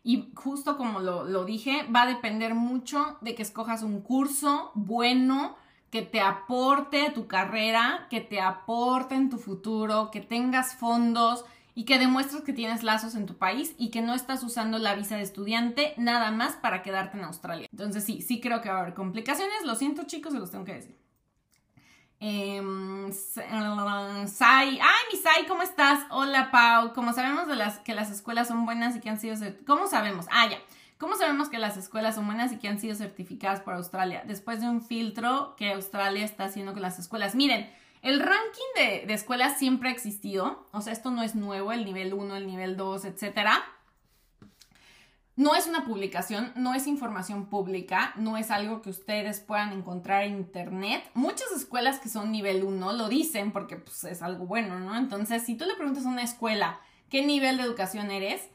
Speaker 1: Y justo como lo, lo dije, va a depender mucho de que escojas un curso bueno, que te aporte a tu carrera, que te aporte en tu futuro, que tengas fondos y que demuestres que tienes lazos en tu país y que no estás usando la visa de estudiante nada más para quedarte en Australia. Entonces sí, sí creo que va a haber complicaciones. Lo siento chicos, se los tengo que decir. Sai, ay mi Sai, ¿cómo estás? Hola Pau, como sabemos que las escuelas son buenas y que han sido, ¿cómo sabemos? Ah, ya. ¿Cómo sabemos que las escuelas son buenas y que han sido certificadas por Australia? Después de un filtro que Australia está haciendo con las escuelas. Miren, el ranking de, escuelas siempre ha existido. O sea, esto no es nuevo, el nivel 1, el nivel 2, etcétera. No es una publicación, no es información pública, no es algo que ustedes puedan encontrar en internet. Muchas escuelas que son nivel 1 lo dicen porque pues, es algo bueno, ¿no? Entonces, si tú le preguntas a una escuela qué nivel de educación eres,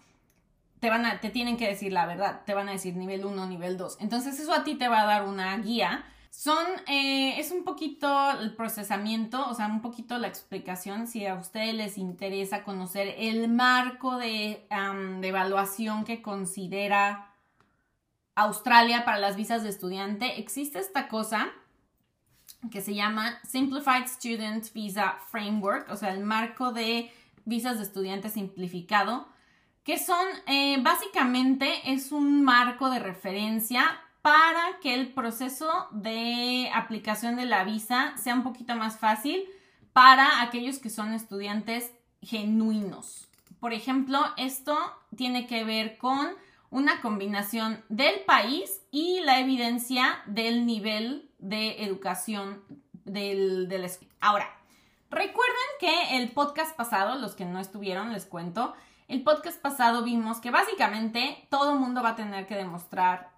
Speaker 1: te van a, te tienen que decir la verdad, te van a decir nivel 1, nivel 2. Entonces eso a ti te va a dar una guía. Son, eh, es un poquito el procesamiento, o sea, un poquito la explicación, si a ustedes les interesa conocer el marco de, de evaluación que considera Australia para las visas de estudiante, existe esta cosa que se llama Simplified Student Visa Framework, o sea, el marco de visas de estudiante simplificado que son eh, básicamente es un marco de referencia para que el proceso de aplicación de la visa sea un poquito más fácil para aquellos que son estudiantes genuinos. Por ejemplo, esto tiene que ver con una combinación del país y la evidencia del nivel de educación del, del Ahora, recuerden que el podcast pasado, los que no estuvieron, les cuento, el podcast pasado vimos que básicamente todo mundo va a tener que demostrar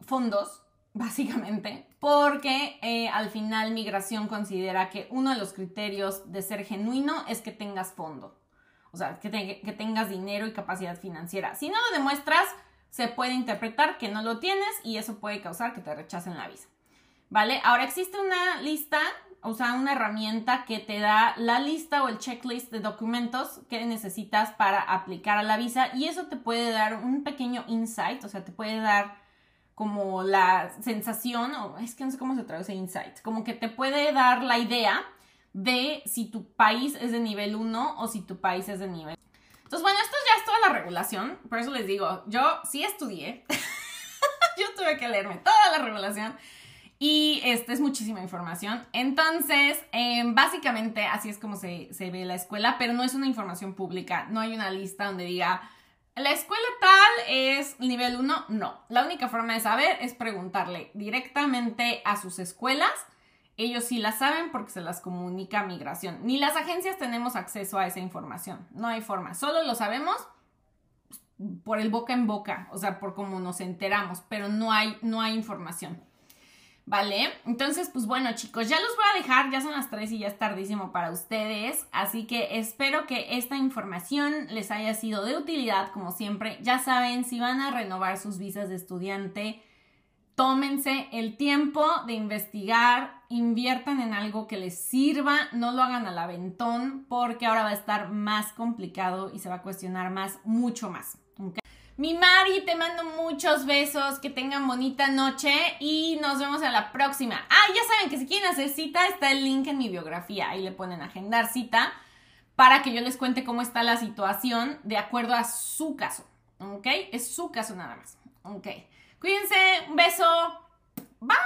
Speaker 1: fondos, básicamente, porque eh, al final migración considera que uno de los criterios de ser genuino es que tengas fondo, o sea, que, que tengas dinero y capacidad financiera. Si no lo demuestras, se puede interpretar que no lo tienes y eso puede causar que te rechacen la visa. ¿vale? Ahora existe una lista, o sea, una herramienta que te da la lista o el checklist de documentos que necesitas para aplicar a la visa y eso te puede dar un pequeño insight, o sea, te puede dar como la sensación, o es que no sé cómo se traduce insight, como que te puede dar la idea de si tu país es de nivel 1 o si tu país es de nivel. Entonces, bueno, esto ya es toda la regulación, por eso les digo, yo sí estudié, yo tuve que leerme toda la regulación y este es muchísima información. Entonces, em, básicamente así es como se, se ve la escuela, pero no es una información pública, no hay una lista donde diga la escuela tal es nivel 1, no. La única forma de saber es preguntarle directamente a sus escuelas. Ellos sí la saben porque se las comunica migración. Ni las agencias tenemos acceso a esa información. No hay forma. Solo lo sabemos por el boca en boca, o sea, por cómo nos enteramos, pero no hay, no hay información. ¿Vale? Entonces, pues bueno, chicos, ya los voy a dejar, ya son las 3 y ya es tardísimo para ustedes, así que espero que esta información les haya sido de utilidad, como siempre. Ya saben, si van a renovar sus visas de estudiante, tómense el tiempo de investigar, inviertan en algo que les sirva, no lo hagan al aventón, porque ahora va a estar más complicado y se va a cuestionar más, mucho más. Mi Mari, te mando muchos besos, que tengan bonita noche y nos vemos a la próxima. Ah, ya saben que si quieren hacer cita, está el link en mi biografía. Ahí le ponen agendar cita para que yo les cuente cómo está la situación de acuerdo a su caso. ¿Ok? Es su caso nada más. ¿Ok? Cuídense, un beso. Bye.